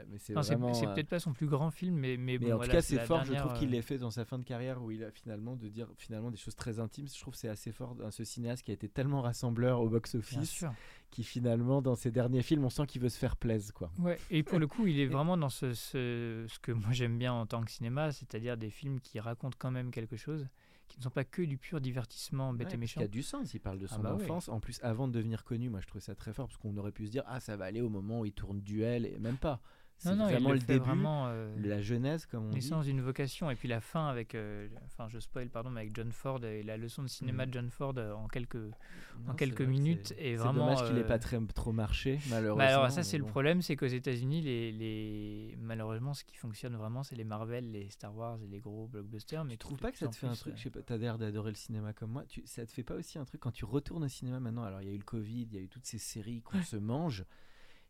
mais c'est vraiment. peut-être pas son plus grand film, mais, mais, mais bon, en voilà, tout cas, c'est fort. Je trouve qu'il l'ait fait dans sa fin de carrière où il a finalement de dire finalement des choses très intimes. Je trouve que c'est assez fort ce cinéaste qui a été tellement rassembleur au Bien box-office sûr. Qui finalement dans ses derniers films, on sent qu'il veut se faire plaisir quoi. Ouais, et pour le *laughs* coup, il est vraiment dans ce, ce, ce que moi j'aime bien en tant que cinéma, c'est-à-dire des films qui racontent quand même quelque chose, qui ne sont pas que du pur divertissement bête Ouais, et méchant. y a du sens. Il parle de Ah son bah ouais. enfance. En plus, avant de devenir connu, moi je trouvais ça très fort parce qu'on aurait pu se dire ah ça va aller au moment où il tourne duel et même pas. C'est vraiment il le, le début, vraiment euh, la jeunesse comme on dit. naissance d'une vocation, et puis la fin avec, euh, enfin je spoil pardon, mais avec John Ford et la leçon de cinéma Mhm. de John Ford euh, en quelques. Non, en quelques minutes c'est- et c'est vraiment, dommage qu'il ait euh, pas très, trop marché malheureusement. Bah alors ça c'est le problème, c'est qu'aux États-Unis, les, les malheureusement ce qui fonctionne vraiment, c'est les Marvel, les Star Wars et les gros blockbusters. Mais Tu trouves pas que ça te fait un truc Je sais pas, t'as l'air d'adorer le cinéma comme moi. Tu, ça te fait pas aussi un truc quand tu retournes au cinéma maintenant? Alors il y a eu le Covid, il y a eu toutes ces séries qu'on se mange.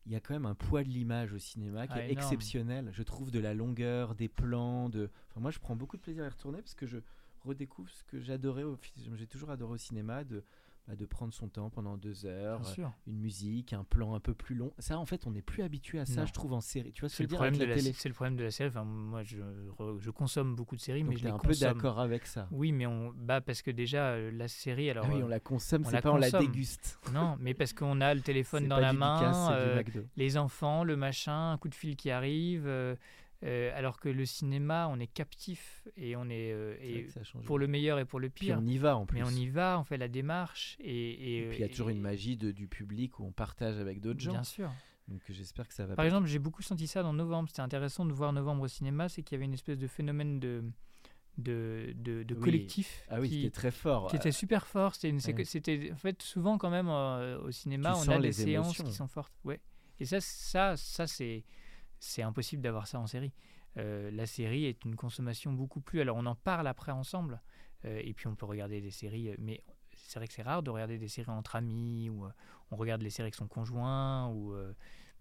Il y a quand même un poids de l'image au cinéma qui Ah, est énorme. exceptionnel. Je trouve de la longueur, des plans. De... Enfin, moi, je prends beaucoup de plaisir à y retourner parce que je redécouvre ce que j'adorais. Au... J'ai toujours adoré au cinéma de, bah, de prendre son temps pendant deux heures, une musique, un plan un peu plus long. Ça, en fait, on n'est plus habitué à ça, Non. je trouve, en série. Tu vois ce C'est que le, je veux dire problème de avec la, la télé c'est le problème de la série. Enfin, moi, je, consomme beaucoup de séries, Donc mais je les un peu d'accord avec ça. Oui, mais on, bah parce que déjà euh, la série, alors Ah oui, on la consomme, on c'est la pas on la déguste. *laughs* non, mais parce qu'on a le téléphone dans la main, euh, les enfants, le machin, un coup de fil qui arrive, euh, euh, alors que le cinéma, on est captif et on est euh, et pour le meilleur et pour le Puis pire. on y va en plus. mais on y va, on fait la démarche et et, Et puis il y a toujours une magie de- du public où on partage avec d'autres gens. Bien sûr. Donc j'espère que ça va. Par exemple, j'ai beaucoup senti ça dans Novembre. C'était intéressant de voir Novembre au cinéma, c'est qu'il y avait une espèce de phénomène de, de, de, de Oui. collectif Ah oui, qui, c'était très fort. qui était super fort. C'était, Ouais. en fait souvent quand même euh, au cinéma, Tu on a les des séances émotions. qui sont fortes. Ouais. Et ça, ça, ça c'est, c'est impossible d'avoir ça en série. Euh, la série est une consommation beaucoup plus. Alors on en parle après ensemble, euh, et puis on peut regarder des séries, euh, mais c'est vrai que c'est rare de regarder des séries entre amis ou euh, on regarde les séries avec son conjoint ou. euh,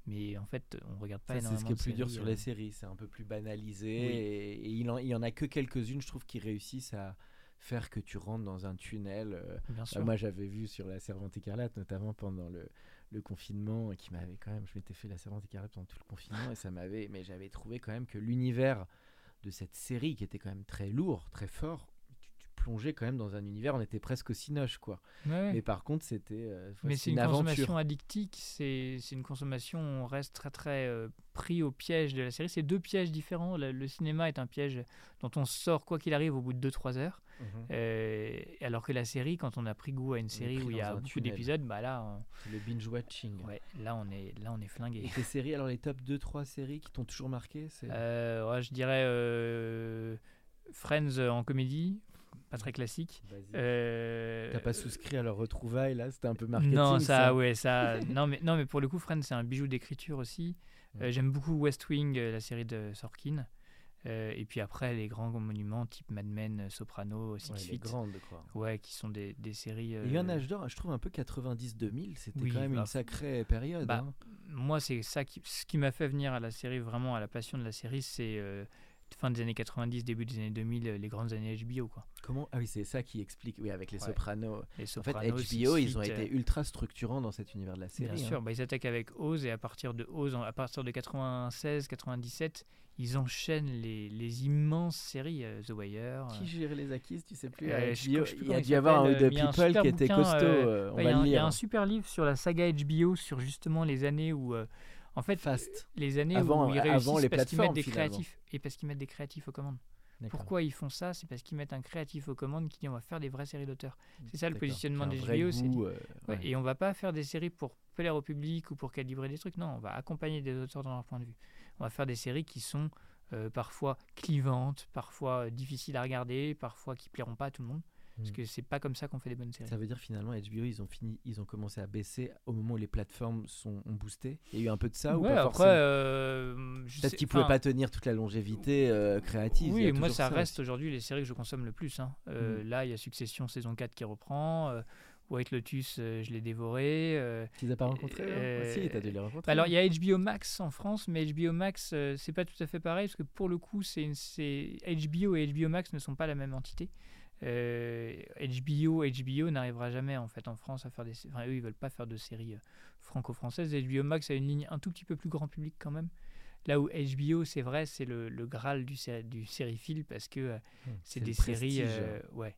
mais en fait, on regarde pas c'est ce qui est plus dur séries, sur euh. les séries, c'est un peu plus banalisé Oui. et, et il, en, il y en a que quelques-unes, je trouve, qui réussissent à faire que tu rentres dans un tunnel. euh, Bien bah, sûr. moi, j'avais vu sur la Servante écarlate, notamment pendant le, le confinement, et qui m'avait quand même, je m'étais fait la Servante écarlate pendant tout le confinement, et ça m'avait, mais j'avais trouvé quand même que l'univers de cette série, qui était quand même très lourd, très fort, plongeais quand même dans un univers, on était presque au cinoche, quoi. Ouais. Mais par contre, c'était euh, Mais c'est une, aventure. consommation addictique, c'est une consommation on reste très très euh, pris au piège de la série. C'est deux pièges différents. Le, le cinéma est un piège dont on sort quoi qu'il arrive au bout de 2-3 heures. Mhm. Euh, alors que la série, quand on a pris goût à une série où il y a beaucoup d'épisodes, bah là, le binge-watching. ouais, là, on est, là on est Et flingué. tes séries, alors les top 2-3 séries qui t'ont toujours marqué c'est... Ouais, je dirais Friends en comédie, pas très classique. Euh, T'as pas souscrit à leur retrouvaille là C'était un peu marketing Non, ça, ça, ouais, ça. *laughs* non, mais non, mais pour le coup, Friends, c'est un bijou d'écriture aussi. Euh. J'aime beaucoup West Wing, euh, la série de Sorkin. Euh, et puis après, les grands monuments type Mad Men, Soprano, Six Ouais, Feet. grande quoi. Ouais, qui sont des, des séries. Il y a eu un âge d'or, je trouve un peu 90-2000, c'était Oui, quand même bah, une sacrée période. bah, hein. Moi, c'est ça qui, ce qui m'a fait venir à la série, vraiment à la passion de la série, c'est euh, fin des années 90, début des années 2000, les grandes années HBO. Quoi. Comment Ah oui, c'est ça qui explique, oui, avec les Ouais. Sopranos. Les En Sopranos, fait, HBO, ils ont été euh, ultra structurants dans cet univers de la série. Bien hein. sûr, bah, ils attaquent avec Oz et à partir de Oz, en- à partir de 96, 97, ils enchaînent les, les immenses séries, euh, The Wire. Qui euh, gérait les acquis, tu sais plus Euh, je- HBO, je Il y a dû y avoir un euh, un qui bouquin, euh, euh, on il va y, a le un- il y a un super livre sur la saga HBO sur justement les années où, euh, en fait, Fast. les années Avant- où ils avant réussissent les parce qu'ils mettent des créatifs et parce qu'ils mettent des créatifs aux commandes. Pourquoi ils font ça? C'est parce qu'ils mettent un créatif aux commandes qui dit on va faire des vraies séries d'auteurs. C'est ça le positionnement des euh, Ouais, ouais. Et on va pas faire des séries pour plaire au public ou pour calibrer des trucs. Non, on va accompagner des auteurs dans leur point de vue. On va faire des séries qui sont euh, parfois clivantes, parfois euh, difficiles à regarder, parfois qui plairont pas à tout le monde. Parce Mm. que c'est pas comme ça qu'on fait des bonnes séries. Ça veut dire finalement HBO ils ont fini ils ont commencé à baisser au moment où les plateformes sont ont boosté. Il y a eu un peu de ça ou ouais, pas après, euh, Peut-être qu'ils pouvaient pas tenir toute la longévité euh, créative. Oui, moi ça reste aujourd'hui les séries que je consomme le plus. hein. Euh, Mm. Là, il y a Succession saison 4 qui reprend. euh, White Lotus, je l'ai dévoré. Tu les as pas rencontrés Si, t'as dû les rencontrer. Alors il y a HBO Max en France, mais HBO Max c'est pas tout à fait pareil parce que pour le coup c'est HBO et HBO Max ne sont pas la même entité. Euh, HBO HBO n'arrivera jamais en fait en France à faire des, enfin eux ils veulent pas faire de séries euh, franco-françaises. HBO Max a une ligne un tout petit peu plus grand public quand même. Là où HBO c'est vrai c'est le, le graal du, du sériephile parce que euh, Hum, c'est des séries euh, ouais.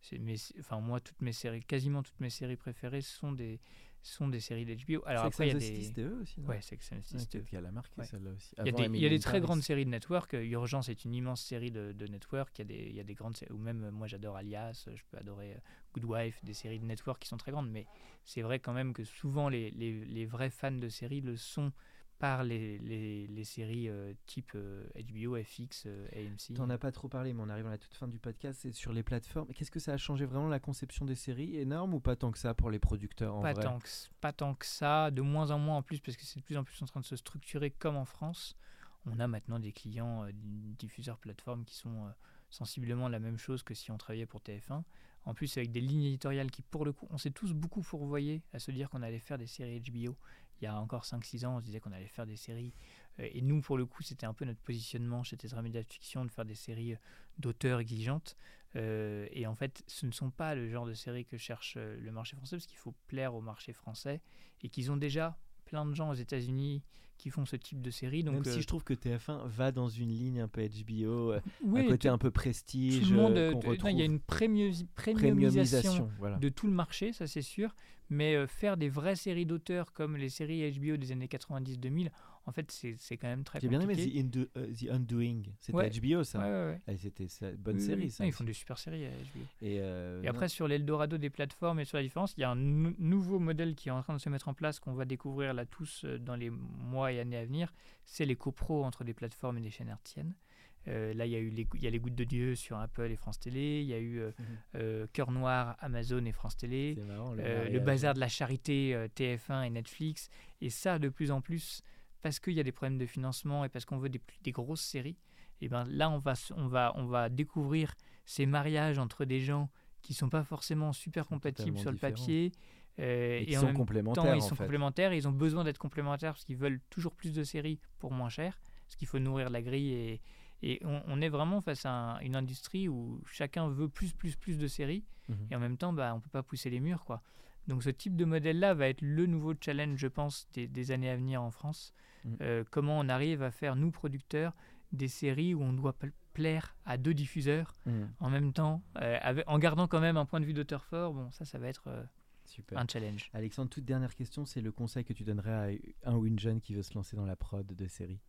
C'est mes- enfin moi toutes mes séries quasiment toutes mes séries préférées sont des sont des séries d'HBO. Alors après il y a des c'était eux aussi. non Ouais, Sex and the City, qu'elle a marqué Ouais. celle-là aussi. Il y a des, y a très grandes séries de network. Euh, Urgence est une immense série de, de network. Il y, a des, il y a des grandes séries. Ou même, euh, moi, j'adore Alias. euh, Je peux adorer Good Wife, des séries de network qui sont très grandes. Mais c'est vrai quand même que souvent, les, les, les vrais fans de séries le sont par les, les, les séries euh, type euh, HBO, FX, euh, AMC. T'en as pas trop parlé, mais on arrive à la toute fin du podcast. C'est sur les plateformes. Qu'est-ce que ça a changé vraiment la conception des séries Énorme ou pas tant que ça pour les producteurs en pas, vrai? tant que, pas tant que ça, de moins en moins en plus, parce que c'est de plus en plus en train de se structurer comme en France. On a maintenant des clients, euh, diffuseurs plateformes qui sont euh, sensiblement la même chose que si on travaillait pour TF1. En plus, avec des lignes éditoriales qui, pour le coup, on s'est tous beaucoup fourvoyés à se dire qu'on allait faire des séries HBO. Il y a encore 5-6 ans, on se disait qu'on allait faire des séries. Euh, et nous, pour le coup, c'était un peu notre positionnement chez Tetra Media Fiction de faire des séries euh, d'auteurs exigeantes. Euh, et en fait, ce ne sont pas le genre de séries que cherche le marché français, parce qu'il faut plaire au marché français, et qu'ils ont déjà plein de gens aux États-Unis qui font ce type de séries. Donc, Même si euh, je trouve que TF1 va dans une ligne un peu HBO, euh, oui, un côté un peu prestige, tout le monde, euh, il y a une premiumisation premiumisation. Voilà. de tout le marché, ça c'est sûr. Mais euh, faire des vraies séries d'auteurs comme les séries HBO des années 90-2000, en fait, c'est quand même très J'ai bien aimé compliqué. The, Indo- euh, The Undoing. C'était Ouais. HBO ça. Ouais, ouais, ouais. C'était ça, bonne Oui, série ça. Non, ils font des super séries à HBO. Et, euh, Et non, après, sur l'Eldorado des plateformes et sur la différence, il y a un nou- nouveau modèle qui est en train de se mettre en place, qu'on va découvrir là tous euh, dans les mois et années à venir. C'est les copros entre des plateformes et des chaînes hertziennes. Euh, là, il y, a eu les, il y a les Gouttes de Dieu sur Apple et France Télé. Il y a eu euh, Mhm. euh, Cœur Noir, Amazon et France Télé. marrant, le, Euh, bazar de la charité, euh, TF1 et Netflix. Et ça, de plus en plus, parce qu'il y a des problèmes de financement et parce qu'on veut des, grosses séries, et ben là, on va, s- on, va, on va découvrir ces mariages entre des gens qui sont pas forcément super compatibles sur le différents. papier. euh, Et qui et en sont même complémentaires temps, ils en sont fait. complémentaires. Ils ont besoin d'être complémentaires parce qu'ils veulent toujours plus de séries pour moins cher. Parce qu'il faut nourrir la grille. Et, et on, on est vraiment face à un- une industrie où chacun veut plus, plus, plus de séries. Mhm. Et en même temps, bah, on peut pas pousser les murs. quoi. Donc ce type de modèle-là va être le nouveau challenge, je pense, des, des années à venir en France. Mhm. Euh, comment on arrive à faire, nous, producteurs, des séries où on doit pl- plaire à deux diffuseurs Mhm. en même temps, euh, avec- en gardant quand même un point de vue d'auteur fort? Bon, ça, ça va être euh, Super. un challenge. Alexandre, toute dernière question, c'est le conseil que tu donnerais à un ou une jeune qui veut se lancer dans la prod de série.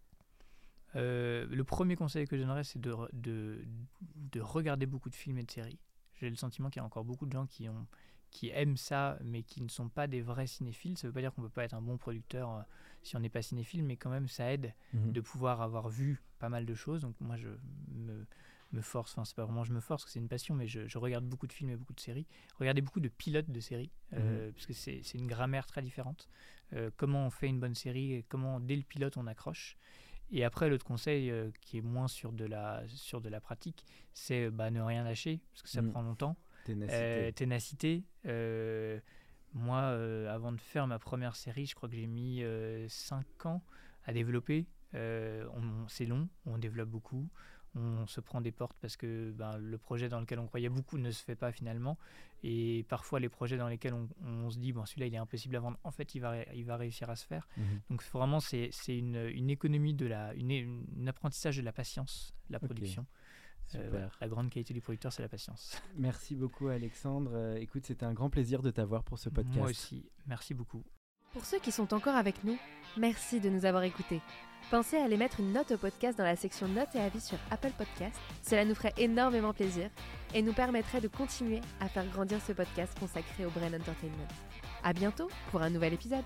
Euh, le premier conseil que je donnerais, c'est de, re- de, de regarder beaucoup de films et de séries. J'ai le sentiment qu'il y a encore beaucoup de gens qui, ont, qui aiment ça, mais qui ne sont pas des vrais cinéphiles. Ça ne veut pas dire qu'on ne peut pas être un bon producteur euh, si on n'est pas cinéphile, mais quand même, ça aide Mhm. de pouvoir avoir vu pas mal de choses. Donc moi, je me, me force, enfin, c'est pas vraiment je me force, c'est une passion, mais je, je regarde beaucoup de films et beaucoup de séries. Regardez beaucoup de pilotes de séries, euh, parce que c'est une grammaire très différente. Euh, comment on fait une bonne série, et comment dès le pilote on accroche. Et après, l'autre conseil qui est moins sur de la, sur de la pratique, c'est bah, ne rien lâcher, parce que ça Mhm. prend longtemps. Ténacité. Euh, ténacité. euh, moi, euh, avant de faire ma première série, je crois que j'ai mis 5 ans à développer. On- c'est long, on développe beaucoup. on se prend des portes parce que ben, le projet dans lequel on croyait beaucoup ne se fait pas finalement. Et parfois, les projets dans lesquels on, se dit, bon, celui-là, il est impossible à vendre, en fait, il va, il va réussir à se faire. Mhm. Donc, vraiment, c'est une, une, économie de la, une, apprentissage de la patience, la production. Euh, la grande qualité du producteur, c'est la patience. *laughs* Merci beaucoup, Alexandre. Euh, écoute, c'était un grand plaisir de t'avoir pour ce podcast. Moi aussi. Merci beaucoup. Pour ceux qui sont encore avec nous, merci de nous avoir écoutés. Pensez à aller mettre une note au podcast dans la section notes et avis sur Apple Podcast. Cela nous ferait énormément plaisir et nous permettrait de continuer à faire grandir ce podcast consacré au Brain Entertainment. À bientôt pour un nouvel épisode.